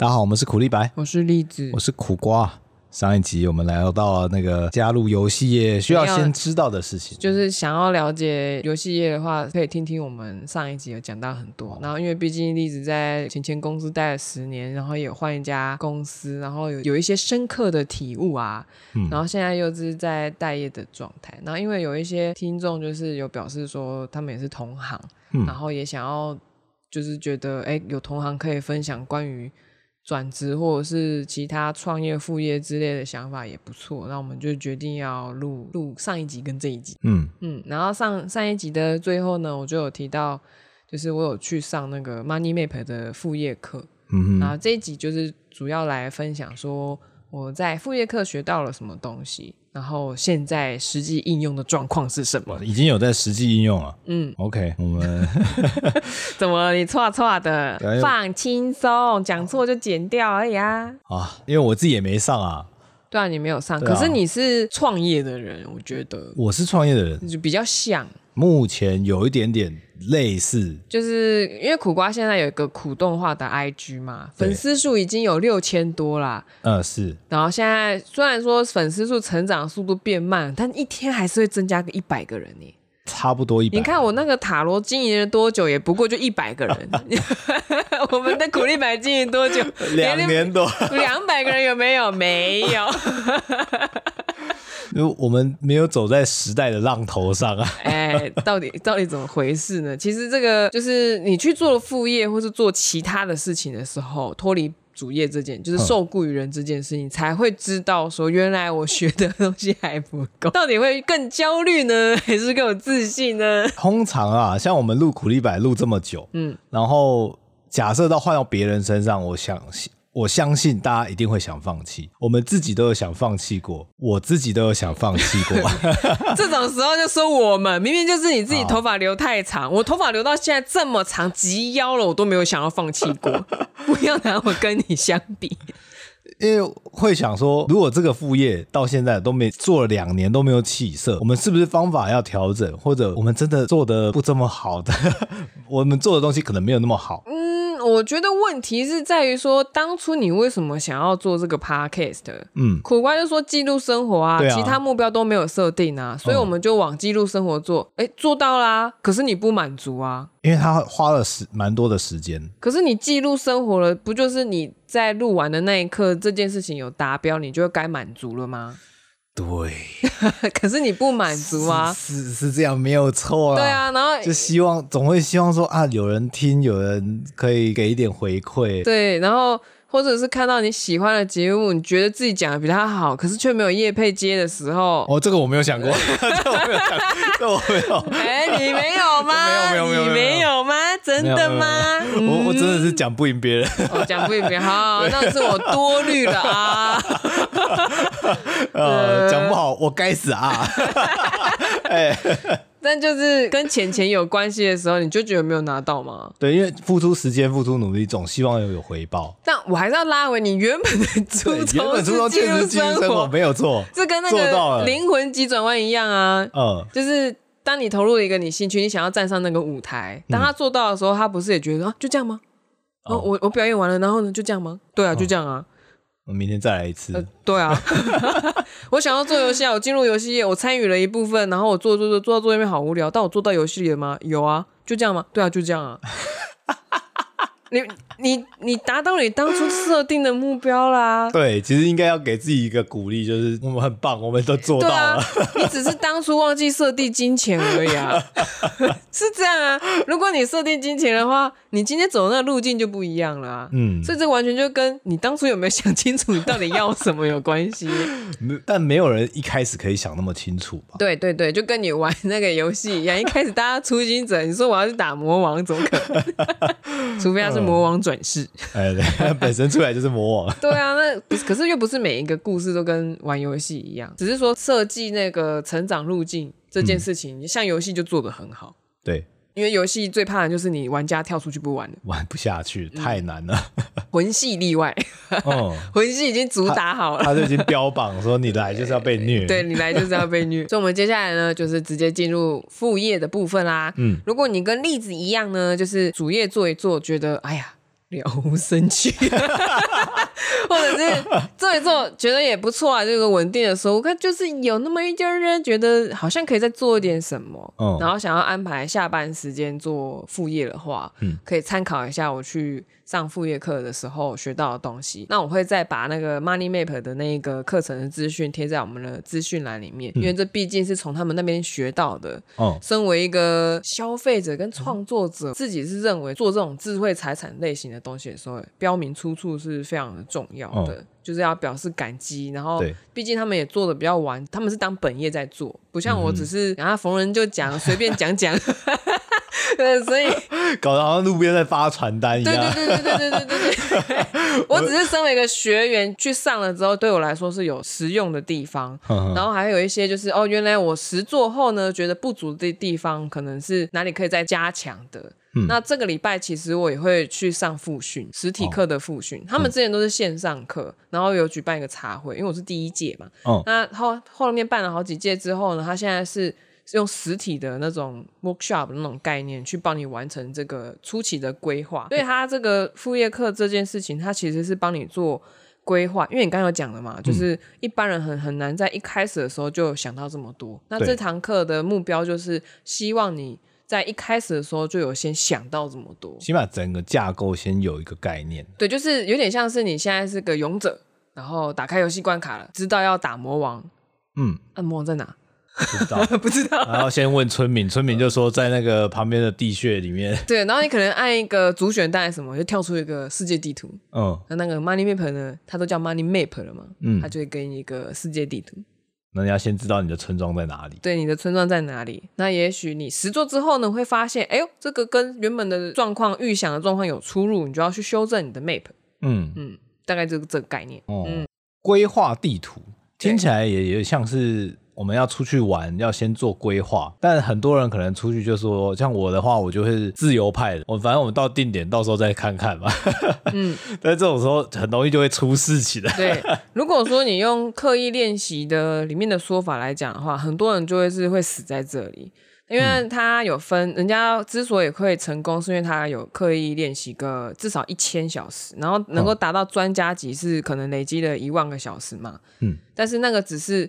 大家好，我们是苦力白，我是栗子，我是苦瓜。上一集我们聊到了那个加入游戏业需要先知道的事情，就是想要了解游戏业的话，可以听听我们上一集有讲到很多。哦、然后因为毕竟栗子在前前公司待了十年，然后也有换一家公司，然后有有一些深刻的体悟啊。嗯、然后现在又是在待业的状态。然后因为有一些听众就是有表示说他们也是同行，嗯、然后也想要就是觉得哎有同行可以分享关于。转职或者是其他创业副业之类的想法也不错，那我们就决定要录录上一集跟这一集。嗯嗯，然后上上一集的最后呢，我就有提到，就是我有去上那个 Money Map 的副业课。嗯哼，然后这一集就是主要来分享说我在副业课学到了什么东西。然后现在实际应用的状况是什么？已经有在实际应用了。嗯，OK，我们 怎么你错错的？放轻松，讲错就剪掉而已啊。啊，因为我自己也没上啊。对啊，你没有上，啊、可是你是创业的人，我觉得我是创业的人，就比较像。目前有一点点类似，就是因为苦瓜现在有一个苦动画的 IG 嘛，粉丝数已经有六千多啦。嗯，是。然后现在虽然说粉丝数成长速度变慢，但一天还是会增加个一百个人呢。差不多一百。你看我那个塔罗经营了多久，也不过就一百个人。我们的苦力白经营多久？两年多。两百个人有没有？没有。因为我们没有走在时代的浪头上啊！哎，到底 到底怎么回事呢？其实这个就是你去做副业或是做其他的事情的时候，脱离主业这件，就是受雇于人这件事情，才会知道说，原来我学的东西还不够，到底会更焦虑呢，还是更有自信呢？通常啊，像我们录苦力白录这么久，嗯，然后假设到换到别人身上，我想。我相信大家一定会想放弃，我们自己都有想放弃过，我自己都有想放弃过。这种时候就说我们明明就是你自己头发留太长，我头发留到现在这么长及腰了，我都没有想要放弃过。不要拿我跟你相比，因为会想说，如果这个副业到现在都没做了两年都没有起色，我们是不是方法要调整，或者我们真的做的不这么好的，我们做的东西可能没有那么好。嗯。我觉得问题是在于说，当初你为什么想要做这个 podcast？嗯，苦瓜就说记录生活啊，啊其他目标都没有设定啊，所以我们就往记录生活做。哎、嗯，做到啦，可是你不满足啊，因为他花了时蛮多的时间。可是你记录生活了，不就是你在录完的那一刻，这件事情有达标，你就该满足了吗？对，可是你不满足啊？是是，是这样，没有错啊。对啊，然后就希望总会希望说啊，有人听，有人可以给一点回馈。对，然后。或者是看到你喜欢的节目，你觉得自己讲的比他好，可是却没有叶配接的时候，哦，这个我没有想过，这我没有想过，这我没有。哎、欸，你没有吗？没有没有没有，你没有吗？真的吗？我我真的是讲不赢别人，我讲、哦、不赢别人，好，对那是我多虑了啊。呃，讲不好，我该死啊。哎。但就是跟钱钱有关系的时候，你就觉得没有拿到吗？对，因为付出时间、付出努力，总希望有有回报。但我还是要拉回你原本的初衷，原本初衷确实记录生活没有错，这跟那个灵魂急转弯一样啊。嗯，就是当你投入了一个你兴趣，你想要站上那个舞台，当他做到的时候，他不是也觉得啊，就这样吗？哦，我我表演完了，然后呢，就这样吗？对啊，就这样啊。我明天再来一次。呃、对啊，我想要做游戏啊，我进入游戏业，我参与了一部分，然后我做做做做到做页面好无聊，但我做到游戏里了吗？有啊，就这样吗？对啊，就这样啊。你你你达到你当初设定的目标啦。对，其实应该要给自己一个鼓励，就是我们很棒，我们都做到了。啊、你只是当初忘记设定金钱而已啊，是这样啊。如果你设定金钱的话，你今天走的那个路径就不一样了啊。嗯，所以这完全就跟你当初有没有想清楚你到底要什么有关系。但没有人一开始可以想那么清楚吧？对对对，就跟你玩那个游戏一样，一开始大家初心者，你说我要去打魔王，怎么可能？除非他是。魔王转世，哎，对，本身出来就是魔王。对啊，那不是，可是又不是每一个故事都跟玩游戏一样，只是说设计那个成长路径这件事情，嗯、像游戏就做得很好。对。因为游戏最怕的就是你玩家跳出去不玩了，玩不下去，太难了。嗯、魂系例外，哦、魂系已经主打好了，他，他就已经标榜说你来就是要被虐，对，你来就是要被虐。所以，我们接下来呢，就是直接进入副业的部分啦。嗯，如果你跟栗子一样呢，就是主业做一做，觉得哎呀，了无生趣，或者是做一做觉得也不错啊，这个稳定的收入，看就是有那么一点人觉得好像可以再做一点什么，嗯，然后想要安排下班时间做副业的话，嗯，可以参考一下我去上副业课的时候学到的东西。那我会再把那个 Money Map 的那个课程的资讯贴在我们的资讯栏里面，嗯，因为这毕竟是从他们那边学到的。哦，身为一个消费者跟创作者，自己是认为做这种智慧财产类型的。东西的时候，标明出处是非常的重要的，嗯、就是要表示感激。然后，毕竟他们也做的比较晚，他们是当本业在做，不像我只是然后逢人就讲，随、嗯、便讲讲。对，所以 搞得好像路边在发传单一样。对对对对对对对对，我只是身为一个学员去上了之后，对我来说是有实用的地方。然后还有一些就是哦，原来我实做后呢，觉得不足的地方，可能是哪里可以再加强的。嗯、那这个礼拜其实我也会去上复训，实体课的复训。哦、他们之前都是线上课，嗯、然后有举办一个茶会，因为我是第一届嘛。哦。那后后面办了好几届之后呢，他现在是用实体的那种 workshop 那种概念去帮你完成这个初期的规划。所以他这个副业课这件事情，他其实是帮你做规划。因为你刚刚有讲了嘛，嗯、就是一般人很很难在一开始的时候就想到这么多。那这堂课的目标就是希望你。在一开始的时候就有先想到这么多，起码整个架构先有一个概念。对，就是有点像是你现在是个勇者，然后打开游戏关卡了，知道要打魔王。嗯，那、啊、魔王在哪？不知道，不知道。然后先问村民，村民就说在那个旁边的地穴里面。对，然后你可能按一个主选单什么，就跳出一个世界地图。嗯，那那个 Money Map 呢？它都叫 Money Map 了嘛？嗯，它就会给你一个世界地图。那你要先知道你的村庄在哪里？对，你的村庄在哪里？那也许你实做之后呢，会发现，哎呦，这个跟原本的状况、预想的状况有出入，你就要去修正你的 map。嗯嗯，大概这个这个概念。哦、嗯，规划地图听起来也也像是。我们要出去玩，要先做规划。但很多人可能出去就说，像我的话，我就会自由派的。我反正我们到定点，到时候再看看吧。嗯，但这种时候很容易就会出事情的。对，如果说你用刻意练习的里面的说法来讲的话，很多人就会是会死在这里，因为他有分，人家之所以会成功，是因为他有刻意练习个至少一千小时，然后能够达到专家级，是可能累积了一万个小时嘛。嗯，但是那个只是。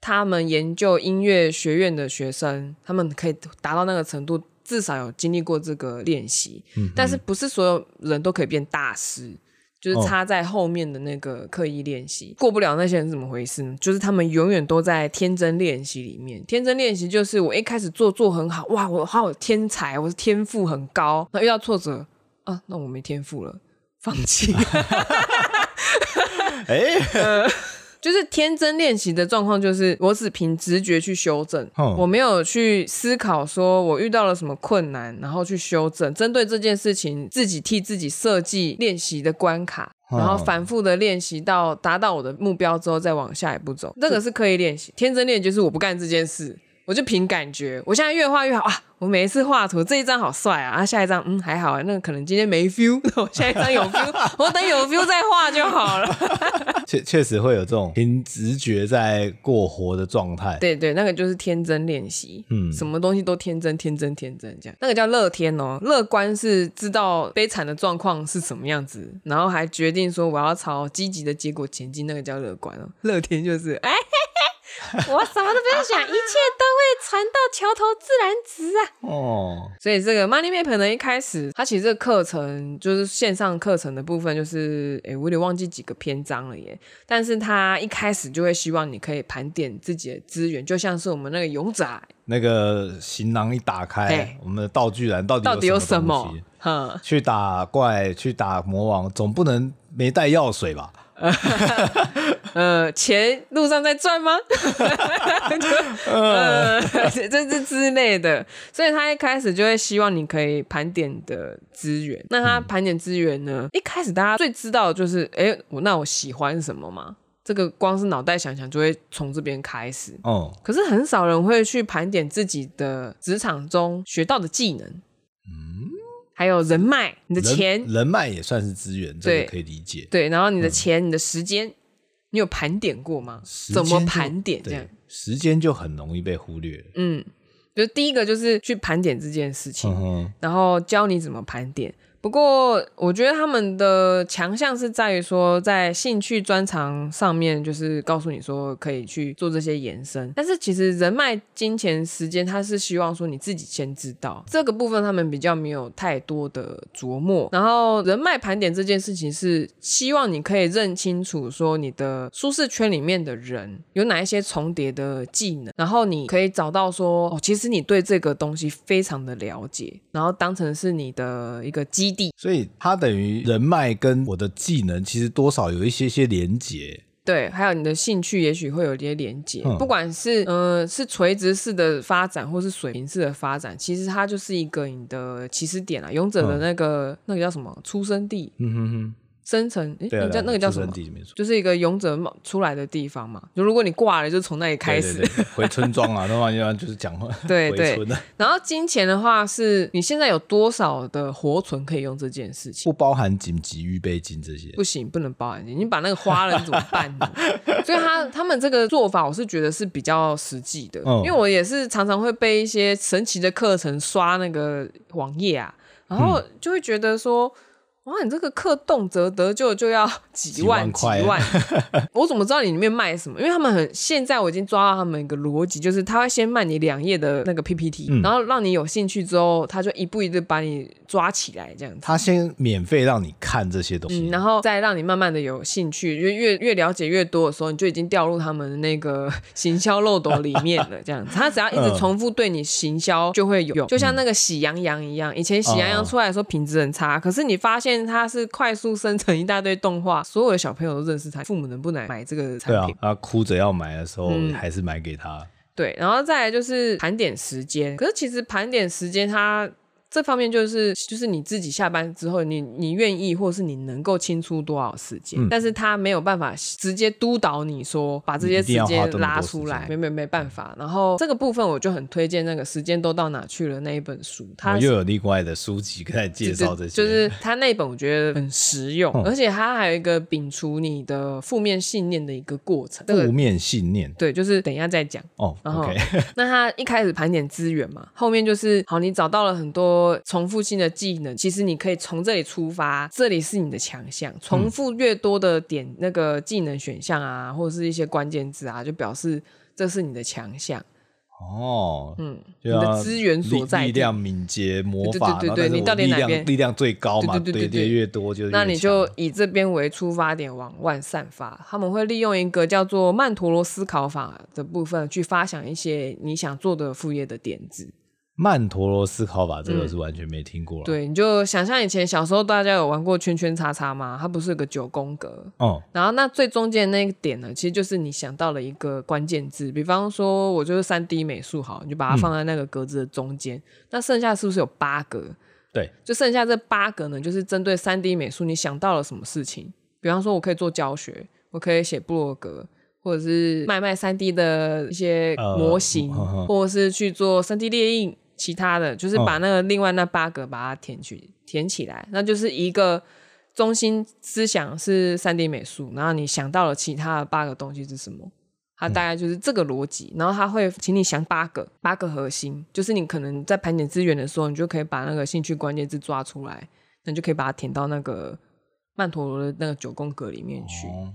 他们研究音乐学院的学生，他们可以达到那个程度，至少有经历过这个练习。嗯，但是不是所有人都可以变大师，就是差在后面的那个刻意练习。哦、过不了那些人是怎么回事呢？就是他们永远都在天真练习里面。天真练习就是我一开始做做很好，哇，我好有天才，我是天赋很高。那遇到挫折啊，那我没天赋了，放弃。哎。呃就是天真练习的状况，就是我只凭直觉去修正，哦、我没有去思考说我遇到了什么困难，然后去修正。针对这件事情，自己替自己设计练习的关卡，哦、然后反复的练习到达到我的目标之后，再往下一步走。这个是刻意练习，天真练就是我不干这件事，我就凭感觉。我现在越画越好啊！我每一次画图，这一张好帅啊！啊，下一张嗯还好啊，那可能今天没 feel，我下一张有 feel，我等有 feel 再画就好了。确确实会有这种凭直觉在过活的状态。对对，那个就是天真练习，嗯，什么东西都天真天真天真这样，那个叫乐天哦。乐观是知道悲惨的状况是什么样子，然后还决定说我要朝积极的结果前进，那个叫乐观哦。乐天就是哎。我什么都不用想，一切都会船到桥头自然直啊！哦，所以这个 Money Map 呢，一开始它其实这个课程就是线上课程的部分，就是哎，我有点忘记几个篇章了耶。但是它一开始就会希望你可以盘点自己的资源，就像是我们那个勇者那个行囊一打开，我们的道具栏到底到底有什么？哈，去打怪，去打魔王，总不能没带药水吧？呃，钱路上在赚吗？呃，这这之类的，所以他一开始就会希望你可以盘点的资源。那他盘点资源呢？嗯、一开始大家最知道的就是，哎、欸，我那我喜欢什么嘛？这个光是脑袋想想就会从这边开始。哦，可是很少人会去盘点自己的职场中学到的技能。还有人脉，你的钱，人，人脉也算是资源，这个可以理解。对，然后你的钱，嗯、你的时间，你有盘点过吗？怎么盘点？这样时间就很容易被忽略。嗯，就第一个就是去盘点这件事情，嗯、然后教你怎么盘点。不过我觉得他们的强项是在于说，在兴趣专长上面，就是告诉你说可以去做这些延伸。但是其实人脉、金钱、时间，他是希望说你自己先知道这个部分，他们比较没有太多的琢磨。然后人脉盘点这件事情是希望你可以认清楚说你的舒适圈里面的人有哪一些重叠的技能，然后你可以找到说哦，其实你对这个东西非常的了解，然后当成是你的一个基地。所以它等于人脉跟我的技能其实多少有一些些连结。对，还有你的兴趣也许会有一些连接，嗯、不管是呃是垂直式的发展，或是水平式的发展，其实它就是一个你的起始点啊，勇者的那个、嗯、那个叫什么出生地。嗯哼哼。生成，哎，那叫那个叫什么？就是一个勇者出来的地方嘛。就如果你挂了，就从那里开始。回村庄啊，那一般就是讲话。对对。然后金钱的话，是你现在有多少的活存可以用这件事情？不包含紧急预备金这些。不行，不能包含金。你把那个花了，你怎么办呢？所以他他们这个做法，我是觉得是比较实际的。嗯。因为我也是常常会被一些神奇的课程刷那个网页啊，然后就会觉得说。哇，你这个课动辄得就就要 几万几万，我怎么知道你里面卖什么？因为他们很现在我已经抓到他们一个逻辑，就是他会先卖你两页的那个 PPT，、嗯、然后让你有兴趣之后，他就一步一步把你抓起来这样子。他先免费让你看这些东西，嗯、然后再让你慢慢的有兴趣，越越越了解越多的时候，你就已经掉入他们的那个 行销漏斗里面了。这样子，他只要一直重复对你行销就会有用，就像那个喜羊羊一样，以前喜羊羊出来的时候品质很差，可是你发现。它是快速生成一大堆动画，所有的小朋友都认识他。父母能不能买这个产品？对啊，他哭着要买的时候，嗯、还是买给他。对，然后再来就是盘点时间。可是其实盘点时间，它。这方面就是就是你自己下班之后，你你愿意或是你能够清出多少时间，嗯、但是他没有办法直接督导你说把这些时间拉出来，没没没办法。然后这个部分我就很推荐那个时间都到哪去了那一本书，它又有另外的书籍可以介绍这些，就是他那本我觉得很实用，嗯、而且他还有一个摒除你的负面信念的一个过程。负面信念，对，就是等一下再讲哦。然后那他一开始盘点资源嘛，后面就是好，你找到了很多。重复性的技能，其实你可以从这里出发，这里是你的强项。重复越多的点，那个技能选项啊，或者是一些关键字啊，就表示这是你的强项。哦，嗯，你的资源所在，力量、敏捷、魔法，对对对，你到底哪边力量最高嘛？对对对，越多就那你就以这边为出发点往外散发。他们会利用一个叫做曼陀罗思考法的部分，去发想一些你想做的副业的点子。曼陀罗思考法，这个是完全没听过了。嗯。对，你就想象以前小时候大家有玩过圈圈叉叉吗？它不是有个九宫格？哦。然后那最中间那个点呢，其实就是你想到了一个关键字，比方说我就是三 D 美术，好，你就把它放在那个格子的中间。嗯、那剩下是不是有八格？对，就剩下这八格呢，就是针对三 D 美术，你想到了什么事情？比方说，我可以做教学，我可以写部落格，或者是卖卖三 D 的一些模型，呃、呵呵或者是去做三 D 列印。其他的就是把那个另外那八个把它填去、哦、填起来，那就是一个中心思想是三 D 美术，然后你想到了其他的八个东西是什么？它大概就是这个逻辑，然后他会请你想八个八个核心，就是你可能在盘点资源的时候，你就可以把那个兴趣关键字抓出来，那你就可以把它填到那个曼陀罗的那个九宫格里面去。哦、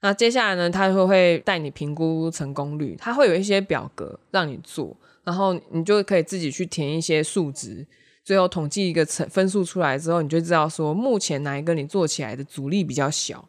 那接下来呢，他会会带你评估成功率，他会有一些表格让你做。然后你就可以自己去填一些数值，最后统计一个成分数出来之后，你就知道说目前哪一个你做起来的阻力比较小。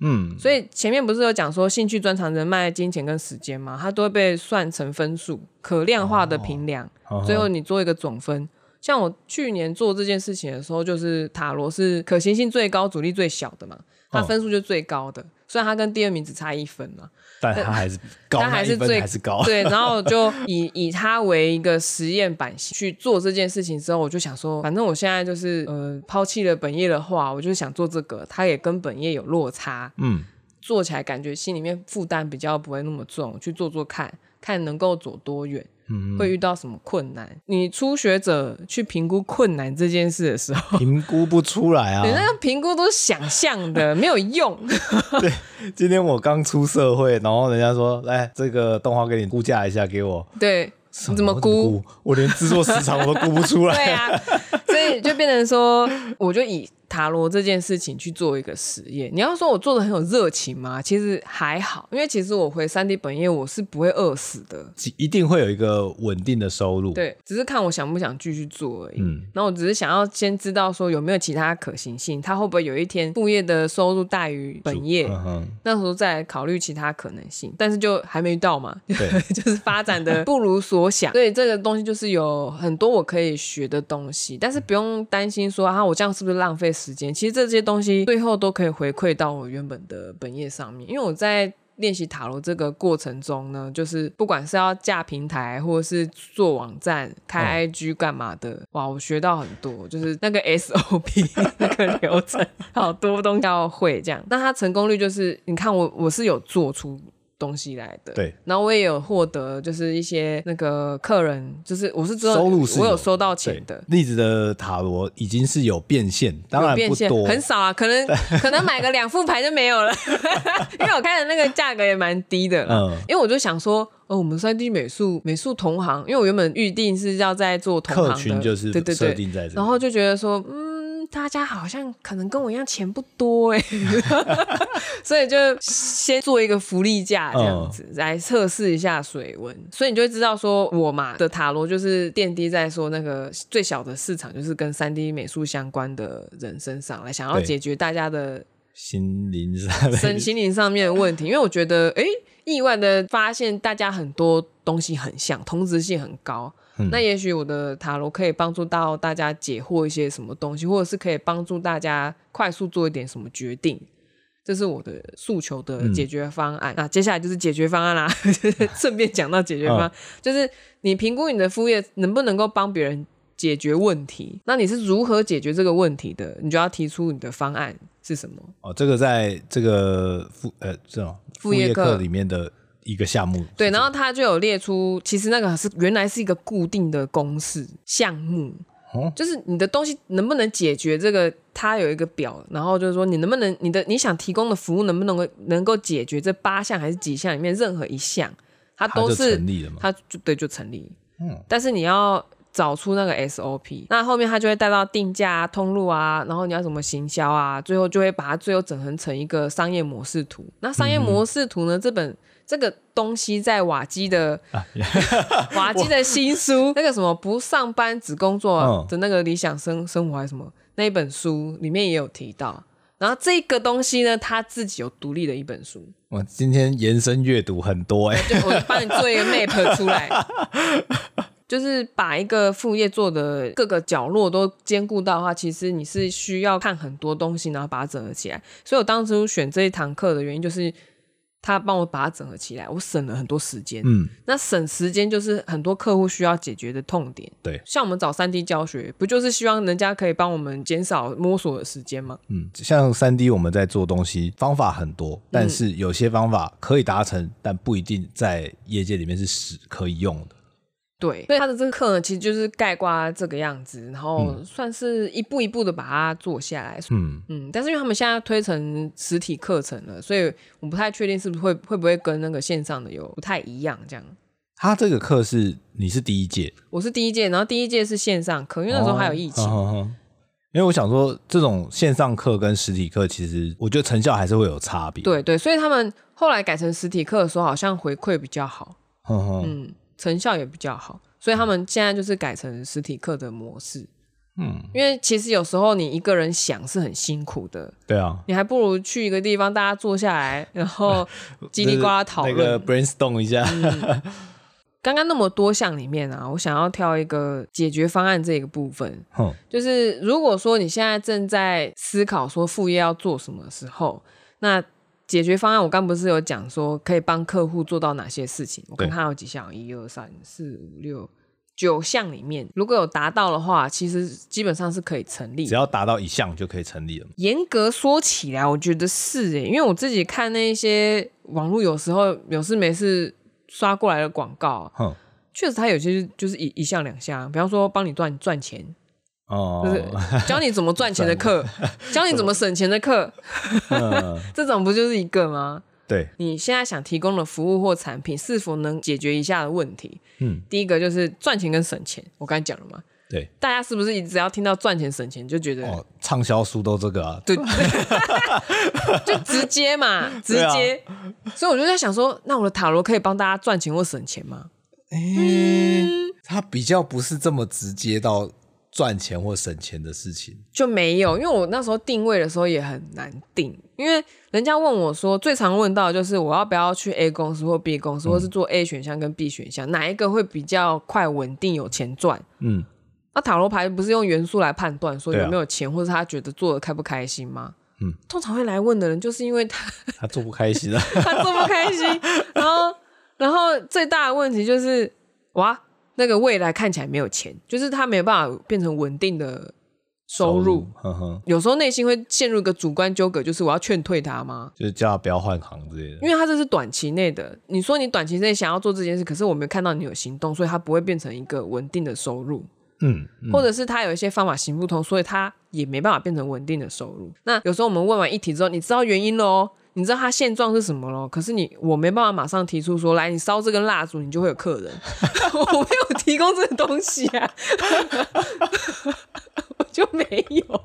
嗯，所以前面不是有讲说兴趣、专长、人脉、金钱跟时间嘛？它都会被算成分数，可量化的评量，哦、最后你做一个总分。哦、像我去年做这件事情的时候，就是塔罗是可行性最高、阻力最小的嘛，它分数就最高的。哦虽然他跟第二名只差一分嘛，但他 还是高，他还是最还是高。对，然后就 以以他为一个实验版型去做这件事情之后，我就想说，反正我现在就是呃抛弃了本业的话，我就想做这个，他也跟本业有落差，嗯，做起来感觉心里面负担比较不会那么重，去做做看看能够走多远。嗯，会遇到什么困难？你初学者去评估困难这件事的时候，评估不出来啊！你那个评估都是想象的，没有用。对，今天我刚出社会，然后人家说，来这个动画给你估价一下，给我。对，你怎么估？我连制作时长我都估不出来。对啊，所以以就变成说，我就以。塔罗这件事情去做一个实验，你要说我做的很有热情吗？其实还好，因为其实我回三 D 本业我是不会饿死的，一定会有一个稳定的收入。对，只是看我想不想继续做而已。嗯，然后我只是想要先知道说有没有其他可行性，它会不会有一天副业的收入大于本业，嗯、那时候再考虑其他可能性。但是就还没到嘛，对，就是发展的不如所想。所以这个东西就是有很多我可以学的东西，但是不用担心说啊，我这样是不是浪费时间？其实这些。东西最后都可以回馈到我原本的本业上面，因为我在练习塔罗这个过程中呢，就是不管是要架平台，或者是做网站、开 IG 干嘛的，嗯、哇，我学到很多，就是那个 SOP 那个流程，好多东西要会这样。那它成功率就是，你看我我是有做出。东西来的，对，然后我也有获得，就是一些那个客人，就是我是知道收入是有，我有收到钱的。栗子的塔罗已经是有变现，当然不多，很少啊，可能 可能买个两副牌就没有了，因为我看的那个价格也蛮低的，嗯，因为我就想说，哦，我们三 D 美术美术同行，因为我原本预定是要在做同行的，客群就是对对对，然后就觉得说，嗯。大家好像可能跟我一样钱不多哎，所以就先做一个福利价这样子来测试一下水温，所以你就会知道说我嘛的塔罗就是奠定在说那个最小的市场就是跟三 D 美术相关的人身上来，想要解决大家的心灵上身心灵上面的问题，因为我觉得哎，意外的发现大家很多东西很像，同质性很高。嗯、那也许我的塔罗可以帮助到大家解惑一些什么东西，或者是可以帮助大家快速做一点什么决定，这是我的诉求的解决方案。那、接下来就是解决方案啦，顺便讲到解决方案，哦、就是你评估你的副业能不能够帮别人解决问题，那你是如何解决这个问题的？你就要提出你的方案是什么？哦，这个在这个副呃这种副业课里面的。一个项目对，然后他就有列出，其实那个是原来是一个固定的公式项目，哦、就是你的东西能不能解决这个，它有一个表，然后就是说你能不能你的你想提供的服务能不能够能够解决这八项还是几项里面任何一项，它都是它就成立了嘛，它就对就成立，嗯，但是你要找出那个 SOP，那后面他就会带到定价啊、通路啊，然后你要怎么行销啊，最后就会把它最后整合成一个商业模式图。那商业模式图呢，嗯、这本。这个东西在瓦基的、啊、瓦基的新书，那个什么不上班只工作的那个理想生生活还是什么那一本书里面也有提到。然后这个东西呢，他自己有独立的一本书。我今天延伸阅读很多哎，就我帮你做一个 map 出来，就是把一个副业做的各个角落都兼顾到的话，其实你是需要看很多东西，然后把它整合起来。所以我当初选这一堂课的原因就是。他帮我把它整合起来，我省了很多时间。嗯，那省时间就是很多客户需要解决的痛点。对，像我们找三 D 教学，不就是希望人家可以帮我们减少摸索的时间吗？嗯，像三 D 我们在做东西方法很多，但是有些方法可以达成，但不一定在业界里面是使可以用的。对，所以他的这个课呢，其实就是概括这个样子，然后算是一步一步的把它做下来。嗯嗯，但是因为他们现在推成实体课程了，所以我不太确定是不是会会不会跟那个线上的有不太一样这样。他这个课是你是第一届，我是第一届，然后第一届是线上课，因为那时候还有疫情。因为我想说，这种线上课跟实体课，其实我觉得成效还是会有差别。对对，所以他们后来改成实体课的时候，好像回馈比较好。呵呵嗯。成效也比较好，所以他们现在就是改成实体课的模式。嗯，因为其实有时候你一个人想是很辛苦的。对啊，你还不如去一个地方，大家坐下来，然后 叽里呱啦讨论，那个 brainstorm 一下。嗯，刚刚那么多项里面啊，我想要挑一个解决方案这个部分。嗯，就是如果说你现在正在思考说副业要做什么时候，那解决方案，我刚不是有讲说可以帮客户做到哪些事情？我看看有几项，一二三四五六九项里面，如果有达到的话，其实基本上是可以成立。只要达到一项就可以成立了。严格说起来，我觉得是诶，因为我自己看那些网络，有时候有事没事刷过来的广告，哼，确实它有些就是一一项两项，比方说帮你赚赚钱。哦，就 是教你怎么赚钱的课，教你怎么省钱的课，这种不就是一个吗？对，你现在想提供的服务或产品是否能解决以下的问题？嗯，第一个就是赚钱跟省钱，我刚才讲了嘛，对，大家是不是只要听到赚钱省钱就觉得哦，畅销书都这个啊？对，就直接嘛，直接。啊、所以我就在想说，那我的塔罗可以帮大家赚钱或省钱吗？嗯，它比较不是这么直接到赚钱或省钱的事情，就没有。因为我那时候定位的时候也很难定，因为人家问我说，最常问到的就是我要不要去 A 公司或 B 公司，嗯、或是做 A 选项跟 B 选项，哪一个会比较快稳定有钱赚？嗯。那塔罗牌不是用元素来判断说有没有钱，啊、或者他觉得做的开不开心吗？嗯，通常会来问的人，就是因为他 他做不开心啊，他做不开心，然后然后最大的问题就是哇，那个未来看起来没有钱，就是他没有办法变成稳定的收入。有时候内心会陷入一个主观纠葛，就是我要劝退他吗？就是叫他不要换行之类的，因为他这是短期内的。你说你短期内想要做这件事，可是我没有看到你有行动，所以他不会变成一个稳定的收入。嗯，嗯，或者是他有一些方法行不通，所以他也没办法变成稳定的收入。那有时候我们问完一题之后，你知道原因喽，你知道他现状是什么咯？可是你我没办法马上提出说，来，你烧这根蜡烛，你就会有客人。我没有提供这个东西啊，我就没有。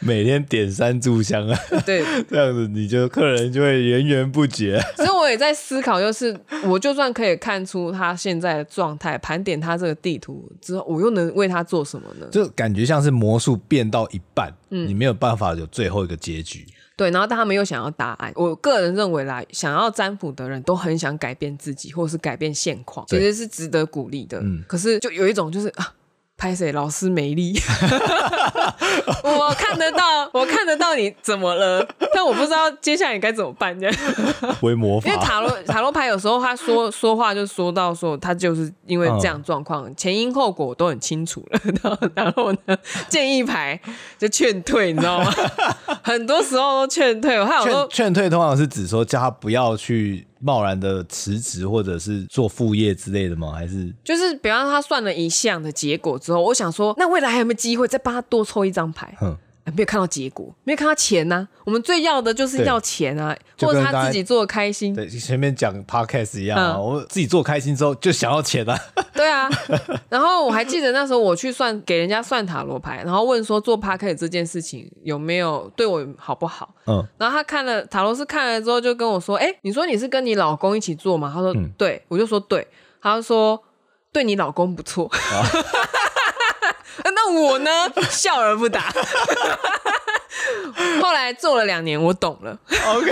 每天点三炷香啊，对，这样子你就客人就会源源不绝。所以我也在思考，就是我就算可以看出他现在的状态，盘点他这个地图之后，我又能为他做什么呢？就感觉像是魔术变到一半，嗯，你没有办法有最后一个结局。对，然后但他们又想要答案。我个人认为啦，想要占卜的人都很想改变自己，或是改变现况，其实是值得鼓励的。嗯，可是就有一种就是啊。拍谁？老师没力，我看得到，我看得到你怎么了，但我不知道接下来你该怎么办。这样，为魔法。因为塔罗塔罗牌有时候他说说话就说到说他就是因为这样状况，前因后果都很清楚了。然后呢，建议牌就劝退，你知道吗？很多时候都劝退。我还有说劝退，通常是指说叫他不要去。贸然的辞职或者是做副业之类的吗？还是就是，比方他算了一项的结果之后，我想说，那未来还有没有机会再帮他多抽一张牌？嗯。没有看到结果，没有看到钱呐、啊。我们最要的就是要钱啊，或者他自己做的开心。对，前面讲 podcast 一样啊，嗯、我自己做开心之后就想要钱啊。对啊，然后我还记得那时候我去算给人家算塔罗牌，然后问说做 podcast 这件事情有没有对我好不好？嗯，然后他看了塔罗师看了之后就跟我说：“哎，你说你是跟你老公一起做吗？”他说：“嗯、对。”我就说：“对。”他就说：“对你老公不错。啊” 那我呢？笑而不答。后来做了两年，我懂了。OK，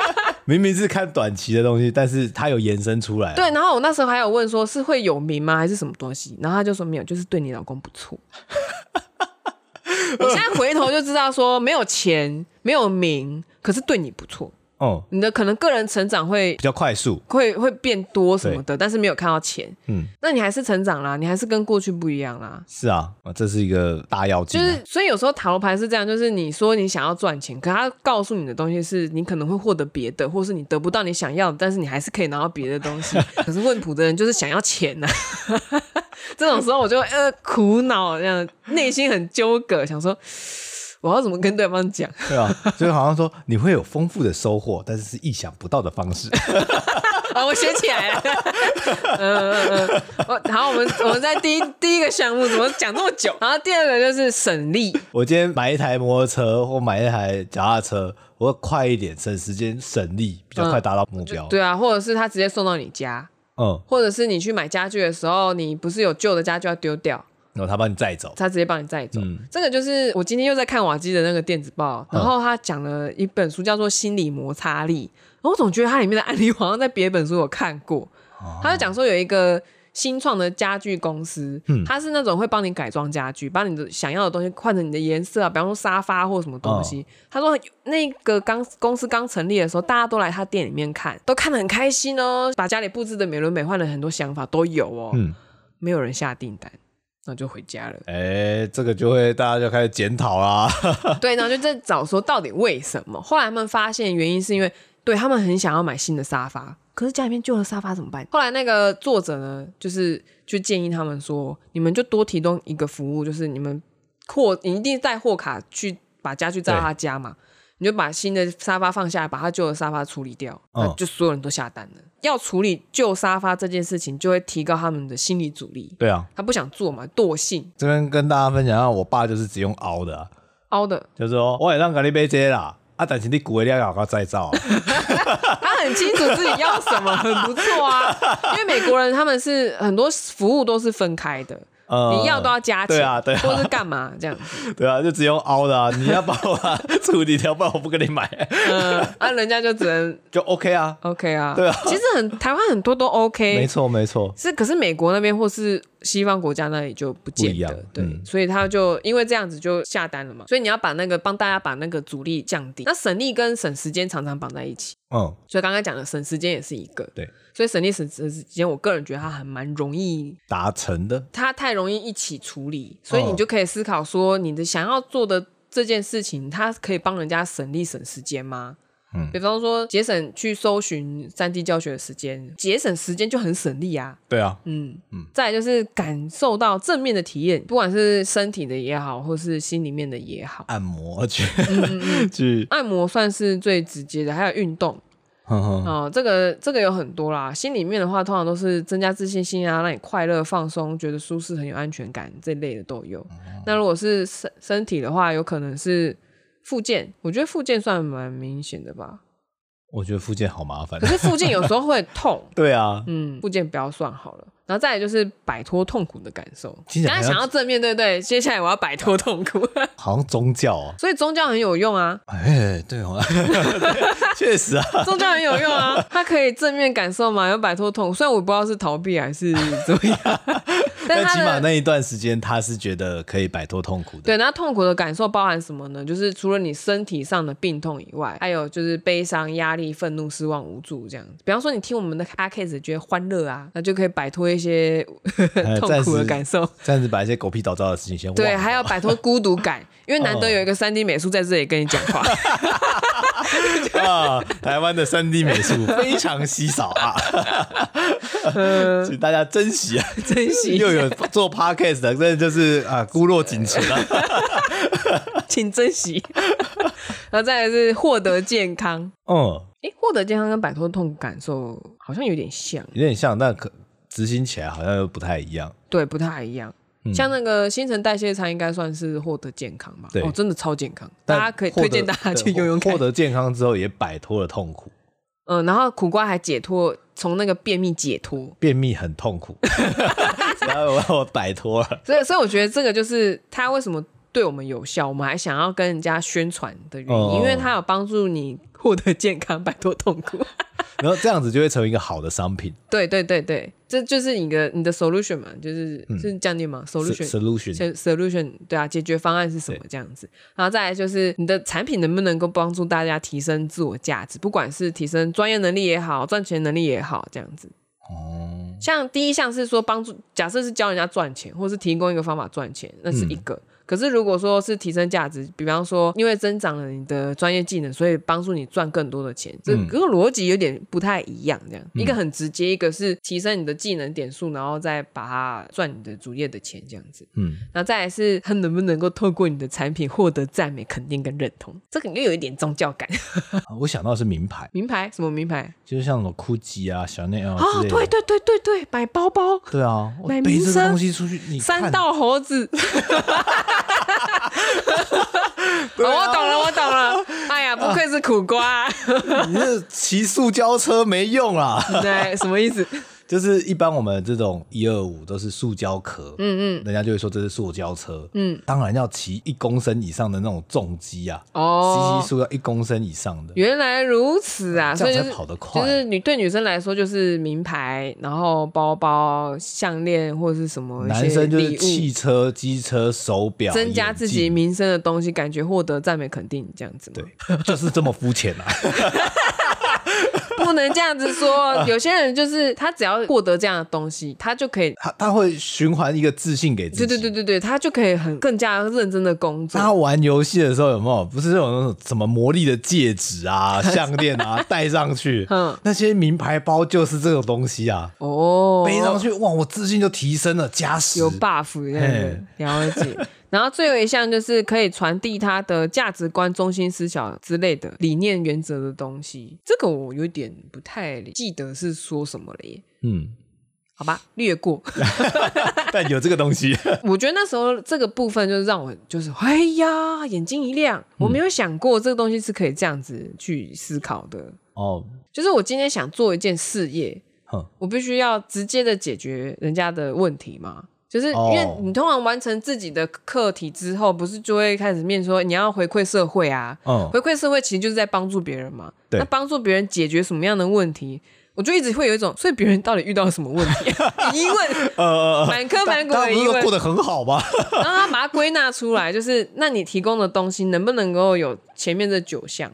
明明是看短期的东西，但是他有延伸出来。对，然后我那时候还有问说，是会有名吗？还是什么东西？然后他就说没有，就是对你老公不错。我现在回头就知道说，没有钱，没有名，可是对你不错。哦，你的可能个人成长会比较快速，会会变多什么的，但是没有看到钱。嗯，那你还是成长啦，你还是跟过去不一样啦。是啊，这是一个大要件、啊。就是，所以有时候塔罗牌是这样，就是你说你想要赚钱，可他告诉你的东西是你可能会获得别的，或是你得不到你想要的，但是你还是可以拿到别的东西。可是问卜的人就是想要钱呐、啊，这种时候我就呃苦恼，这样内心很纠葛，想说。我要怎么跟对方讲？对啊，就好像说你会有丰富的收获，但是是意想不到的方式。啊，我学起来了。嗯嗯嗯。我好，我们我们在第一第一个项目怎么讲那么久？然后第二个就是省力。我今天买一台摩托车或买一台脚踏车，我会快一点，省时间，省力，比较快达到目标。嗯、对啊，或者是他直接送到你家。嗯。或者是你去买家具的时候，你不是有旧的家具要丢掉？然后他帮你载走，他直接帮你载走。嗯、这个就是我今天又在看瓦基的那个电子报，然后他讲了一本书叫做《心理摩擦力》，然后我总觉得它里面的案例 好像在别本书有看过。哦、他就讲说有一个新创的家具公司，嗯、他是那种会帮你改装家具，把你的想要的东西换成你的颜色啊，比方说沙发或什么东西。哦、他说那个刚公司刚成立的时候，大家都来他店里面看，都看得很开心哦，把家里布置的美轮美奂的，很多想法都有哦，嗯、没有人下订单。那就回家了。哎、欸，这个就会大家就开始检讨啦。对，然后就在找说到底为什么？后来他们发现原因是因为，对他们很想要买新的沙发，可是家里面旧的沙发怎么办？后来那个作者呢，就是就建议他们说，你们就多提供一个服务，就是你们货，你一定带货卡去把家具带到他家嘛，你就把新的沙发放下来，把他旧的沙发处理掉，嗯、就所有人都下单了。要处理旧沙发这件事情，就会提高他们的心理阻力。对啊，他不想做嘛，惰性。这边跟大家分享一下，我爸就是只用凹的、啊，凹的，就是说我也让给你买这啦，啊，但是你骨料要搞再造。他很清楚自己要什么，很不错啊。因为美国人他们是很多服务都是分开的。你要都要加钱，对啊，对啊，或是干嘛这样子？对啊，就只用凹的啊！你要帮我处理掉，不然我不跟你买。嗯，啊，人家就只能 就 OK 啊，OK 啊，对啊。其实很台湾很多都 OK，没错没错。是，可是美国那边或是西方国家那里就不见得，对，所以他就因为这样子就下单了嘛。所以你要把那个帮大家把那个阻力降低，那省力跟省时间常常绑在一起。嗯，所以刚刚讲的省时间也是一个，对。所以省力省时间，我个人觉得它还蛮容易达成的。它太容易一起处理，所以你就可以思考说，你的想要做的这件事情，它可以帮人家省力省时间吗？嗯，比方说节省去搜寻三 D 教学的时间，节省时间就很省力啊。对啊，嗯嗯。再来就是感受到正面的体验，不管是身体的也好，或是心里面的也好，按摩去，嗯嗯嗯去按摩算是最直接的，还有运动。哦，这个这个有很多啦。心里面的话，通常都是增加自信心啊，让你快乐、放松，觉得舒适、很有安全感这类的都有。嗯、那如果是身身体的话，有可能是复健。我觉得附件算蛮明显的吧。我觉得附件好麻烦，可是附件有时候会痛。对啊，嗯，附件不要算好了。然后再来就是摆脱痛苦的感受。刚才想要正面对对，接下来我要摆脱痛苦。好像宗教啊，所以宗教很有用啊。哎，对哦，确实啊，宗教很有用啊，它可以正面感受嘛，要摆脱痛苦。虽然我不知道是逃避还是怎么样，但起码那一段时间他是觉得可以摆脱痛苦的。对，那痛苦的感受包含什么呢？就是除了你身体上的病痛以外，还有就是悲伤、压力、愤怒、失望、无助这样子。比方说你听我们的 podcast 觉得欢乐啊，那就可以摆脱一。些 痛苦的感受，这样子把一些狗屁倒灶的事情先忘。对，还要摆脱孤独感，因为难得有一个三 D 美术在这里跟你讲话。啊，台湾的三 D 美术非常稀少啊，请大家珍惜啊，珍惜。又有做 Podcast 的，真的就是啊，孤落仅存了，请珍惜。然后再来是获得健康，嗯，哎，获得健康跟摆脱痛苦感受好像有点像，有点像，但可。执行起来好像又不太一样，对，不太一样。嗯、像那个新陈代谢餐，应该算是获得健康吧？对，哦，真的超健康，大家可以推荐大家去用用看。获得健康之后，也摆脱了痛苦。嗯，然后苦瓜还解脱，从那个便秘解脱。便秘很痛苦，然后我我摆脱了。所以，所以我觉得这个就是它为什么对我们有效，我们还想要跟人家宣传的原因，哦、因为它有帮助你获得健康，摆脱痛苦。然后这样子就会成为一个好的商品。对对对对，这就是你的你的 solution 嘛，就是、嗯、是这样念吗？solution solution solution 对啊，解决方案是什么这样子？然后再来就是你的产品能不能够帮助大家提升自我价值，不管是提升专业能力也好，赚钱能力也好，这样子。哦。像第一项是说帮助，假设是教人家赚钱，或是提供一个方法赚钱，那是一个。嗯可是，如果说是提升价值，比方说，因为增长了你的专业技能，所以帮助你赚更多的钱，嗯、这个逻辑有点不太一样。这样，嗯、一个很直接，一个是提升你的技能点数，然后再把它赚你的主业的钱，这样子。嗯，然后再来是他能不能够透过你的产品获得赞美、肯定跟认同，这个又有一点宗教感。我想到的是名牌，名牌什么名牌？就是像什么 GUCCI 啊、香奈儿啊。哦，对对对对对，买包包。对啊，买名声东西出去，你三道猴子。我懂了，我懂了。哎呀，不愧是苦瓜，你是骑塑胶车没用啊？对，什么意思？就是一般我们这种一二五都是塑胶壳，嗯嗯，人家就会说这是塑胶车，嗯，当然要骑一公升以上的那种重机啊，哦，吸吸塑要一公升以上的。原来如此啊，所以才跑得快。就是女对女生来说就是名牌，然后包包、项链或者是什么，男生就是汽车、机车、手表，增加自己名声的东西，感觉获得赞美肯定这样子。对，就是这么肤浅啊。不能这样子说，有些人就是他只要获得这样的东西，他就可以，他他会循环一个自信给自己，对对对对对，他就可以很更加认真的工作。他玩游戏的时候有没有？不是这种那种什么魔力的戒指啊、项链啊戴上去，嗯，那些名牌包就是这种东西啊。哦，背上去，哇，我自信就提升了，加十。有 buff 这样了解。然后最后一项就是可以传递他的价值观、中心思想之类的理念、原则的东西。这个我有点不太记得是说什么了耶。嗯，好吧，略过。但有这个东西，我觉得那时候这个部分就是让我就是哎呀，眼睛一亮，我没有想过这个东西是可以这样子去思考的。哦，就是我今天想做一件事业，我必须要直接的解决人家的问题嘛。就是因为你通常完成自己的课题之后，不是就会开始面说你要回馈社会啊？嗯，回馈社会其实就是在帮助别人嘛。对，那帮助别人解决什么样的问题，我就一直会有一种，所以别人到底遇到了什么问题？疑问，呃，满坑满谷的疑问，过得很好吧？然后他把它归纳出来，就是那你提供的东西能不能够有前面这九项？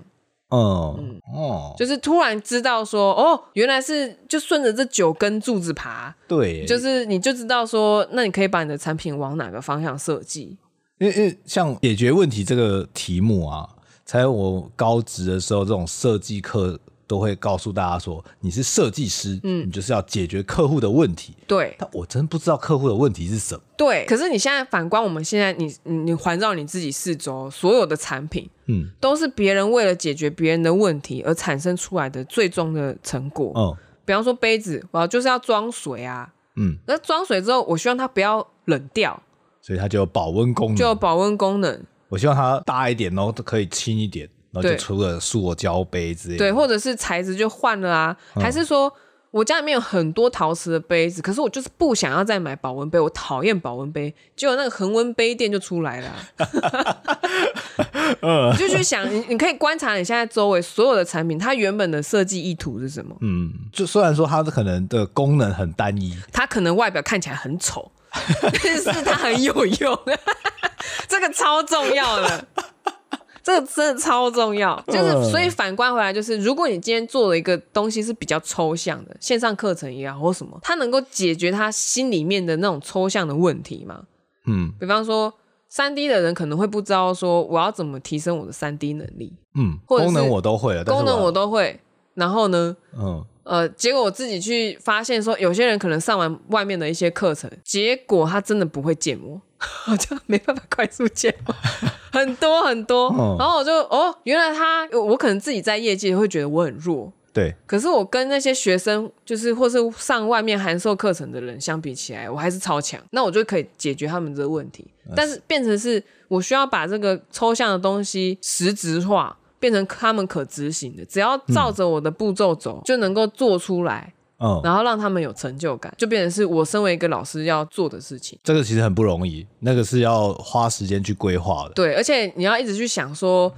嗯哦，就是突然知道说，哦，原来是就顺着这九根柱子爬，对，就是你就知道说，那你可以把你的产品往哪个方向设计？因为因为像解决问题这个题目啊，在我高职的时候，这种设计课。都会告诉大家说，你是设计师，嗯，你就是要解决客户的问题。对，但我真不知道客户的问题是什么。对，可是你现在反观我们现在你，你你环绕你自己四周所有的产品，嗯，都是别人为了解决别人的问题而产生出来的最终的成果。嗯，比方说杯子，我就是要装水啊，嗯，那装水之后，我希望它不要冷掉，所以它就有保温功能，就有保温功能。我希望它大一点，然后可以轻一点。然后就出了塑胶杯之类的，对，或者是材质就换了啊，嗯、还是说我家里面有很多陶瓷的杯子，可是我就是不想要再买保温杯，我讨厌保温杯，结果那个恒温杯店就出来了，就去想，你你可以观察你现在周围所有的产品，它原本的设计意图是什么？嗯，就虽然说它的可能的功能很单一，它可能外表看起来很丑，但是它很有用，这个超重要的。这个真的超重要，就是所以反观回来，就是如果你今天做了一个东西是比较抽象的，线上课程也好或什么，它能够解决他心里面的那种抽象的问题吗？嗯，比方说三 D 的人可能会不知道说我要怎么提升我的三 D 能力，嗯，功能我都会了，功能我都会，然后呢，嗯。呃，结果我自己去发现说，有些人可能上完外面的一些课程，结果他真的不会建模，我就没办法快速建模，很多很多，嗯、然后我就哦，原来他，我可能自己在业界会觉得我很弱，对，可是我跟那些学生，就是或是上外面函授课程的人相比起来，我还是超强，那我就可以解决他们这个问题，但是变成是我需要把这个抽象的东西实质化。变成他们可执行的，只要照着我的步骤走，嗯、就能够做出来，嗯，然后让他们有成就感，就变成是我身为一个老师要做的事情。这个其实很不容易，那个是要花时间去规划的。对，而且你要一直去想说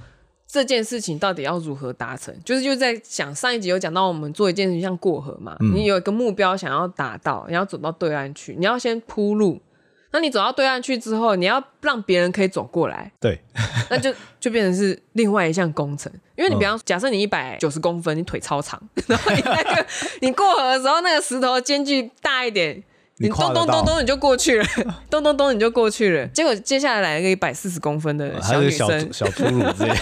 这件事情到底要如何达成，就是就在想上一集有讲到我们做一件事情像过河嘛，嗯、你有一个目标想要达到，你要走到对岸去，你要先铺路。那你走到对岸去之后，你要让别人可以走过来，对，那就就变成是另外一项工程。因为你比方说，假设你一百九十公分，你腿超长，然后你那个你过河的时候，那个石头间距大一点。你咚咚咚咚你就过去了，咚咚咚你就过去了。结果接下来来了一个一百四十公分的小女生，小粗鲁之类。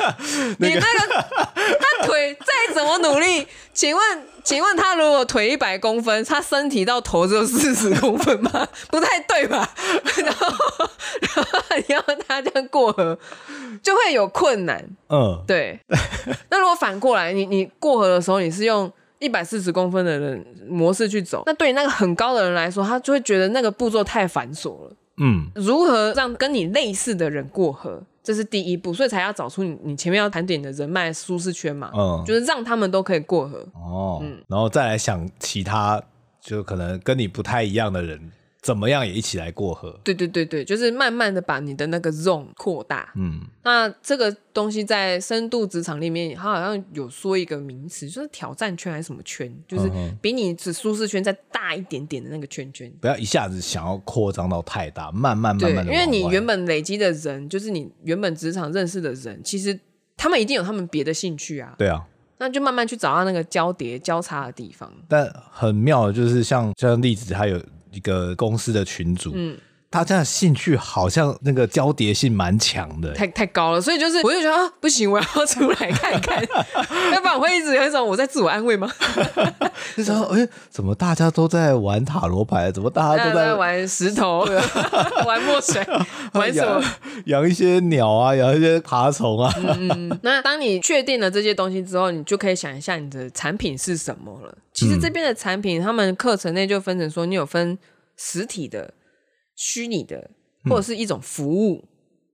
你那个他腿再怎么努力，请问 请问他如果腿一百公分，他身体到头只有四十公分吗？不太对吧？然后然后你要他这样过河，就会有困难。嗯，对。那如果反过来，你你过河的时候，你是用。一百四十公分的人模式去走，那对于那个很高的人来说，他就会觉得那个步骤太繁琐了。嗯，如何让跟你类似的人过河，这是第一步，所以才要找出你你前面要盘点的人脉舒适圈嘛。嗯，就是让他们都可以过河。哦，嗯，然后再来想其他，就可能跟你不太一样的人。怎么样也一起来过河？对对对对，就是慢慢的把你的那个 zone 扩大。嗯，那这个东西在深度职场里面，它好像有说一个名词，就是挑战圈还是什么圈，就是比你只舒适圈再大一点点的那个圈圈。不要一下子想要扩张到太大，慢慢慢慢的。因为你原本累积的人，就是你原本职场认识的人，其实他们一定有他们别的兴趣啊。对啊，那就慢慢去找到那个交叠交叉的地方。但很妙的就是像像例子，它有。一个公司的群组，大家的兴趣好像那个交叠性蛮强的，太太高了，所以就是我就觉得啊，不行，我要出来看看，要不然我会一直有一种我在自我安慰吗？就说哎，怎么大家都在玩塔罗牌？怎么大家都在，在玩石头、玩墨水、玩什么？养一些鸟啊，养一些爬虫啊。嗯，那当你确定了这些东西之后，你就可以想一下你的产品是什么了。其实这边的产品，他们课程内就分成说，你有分实体的。虚拟的，或者是一种服务、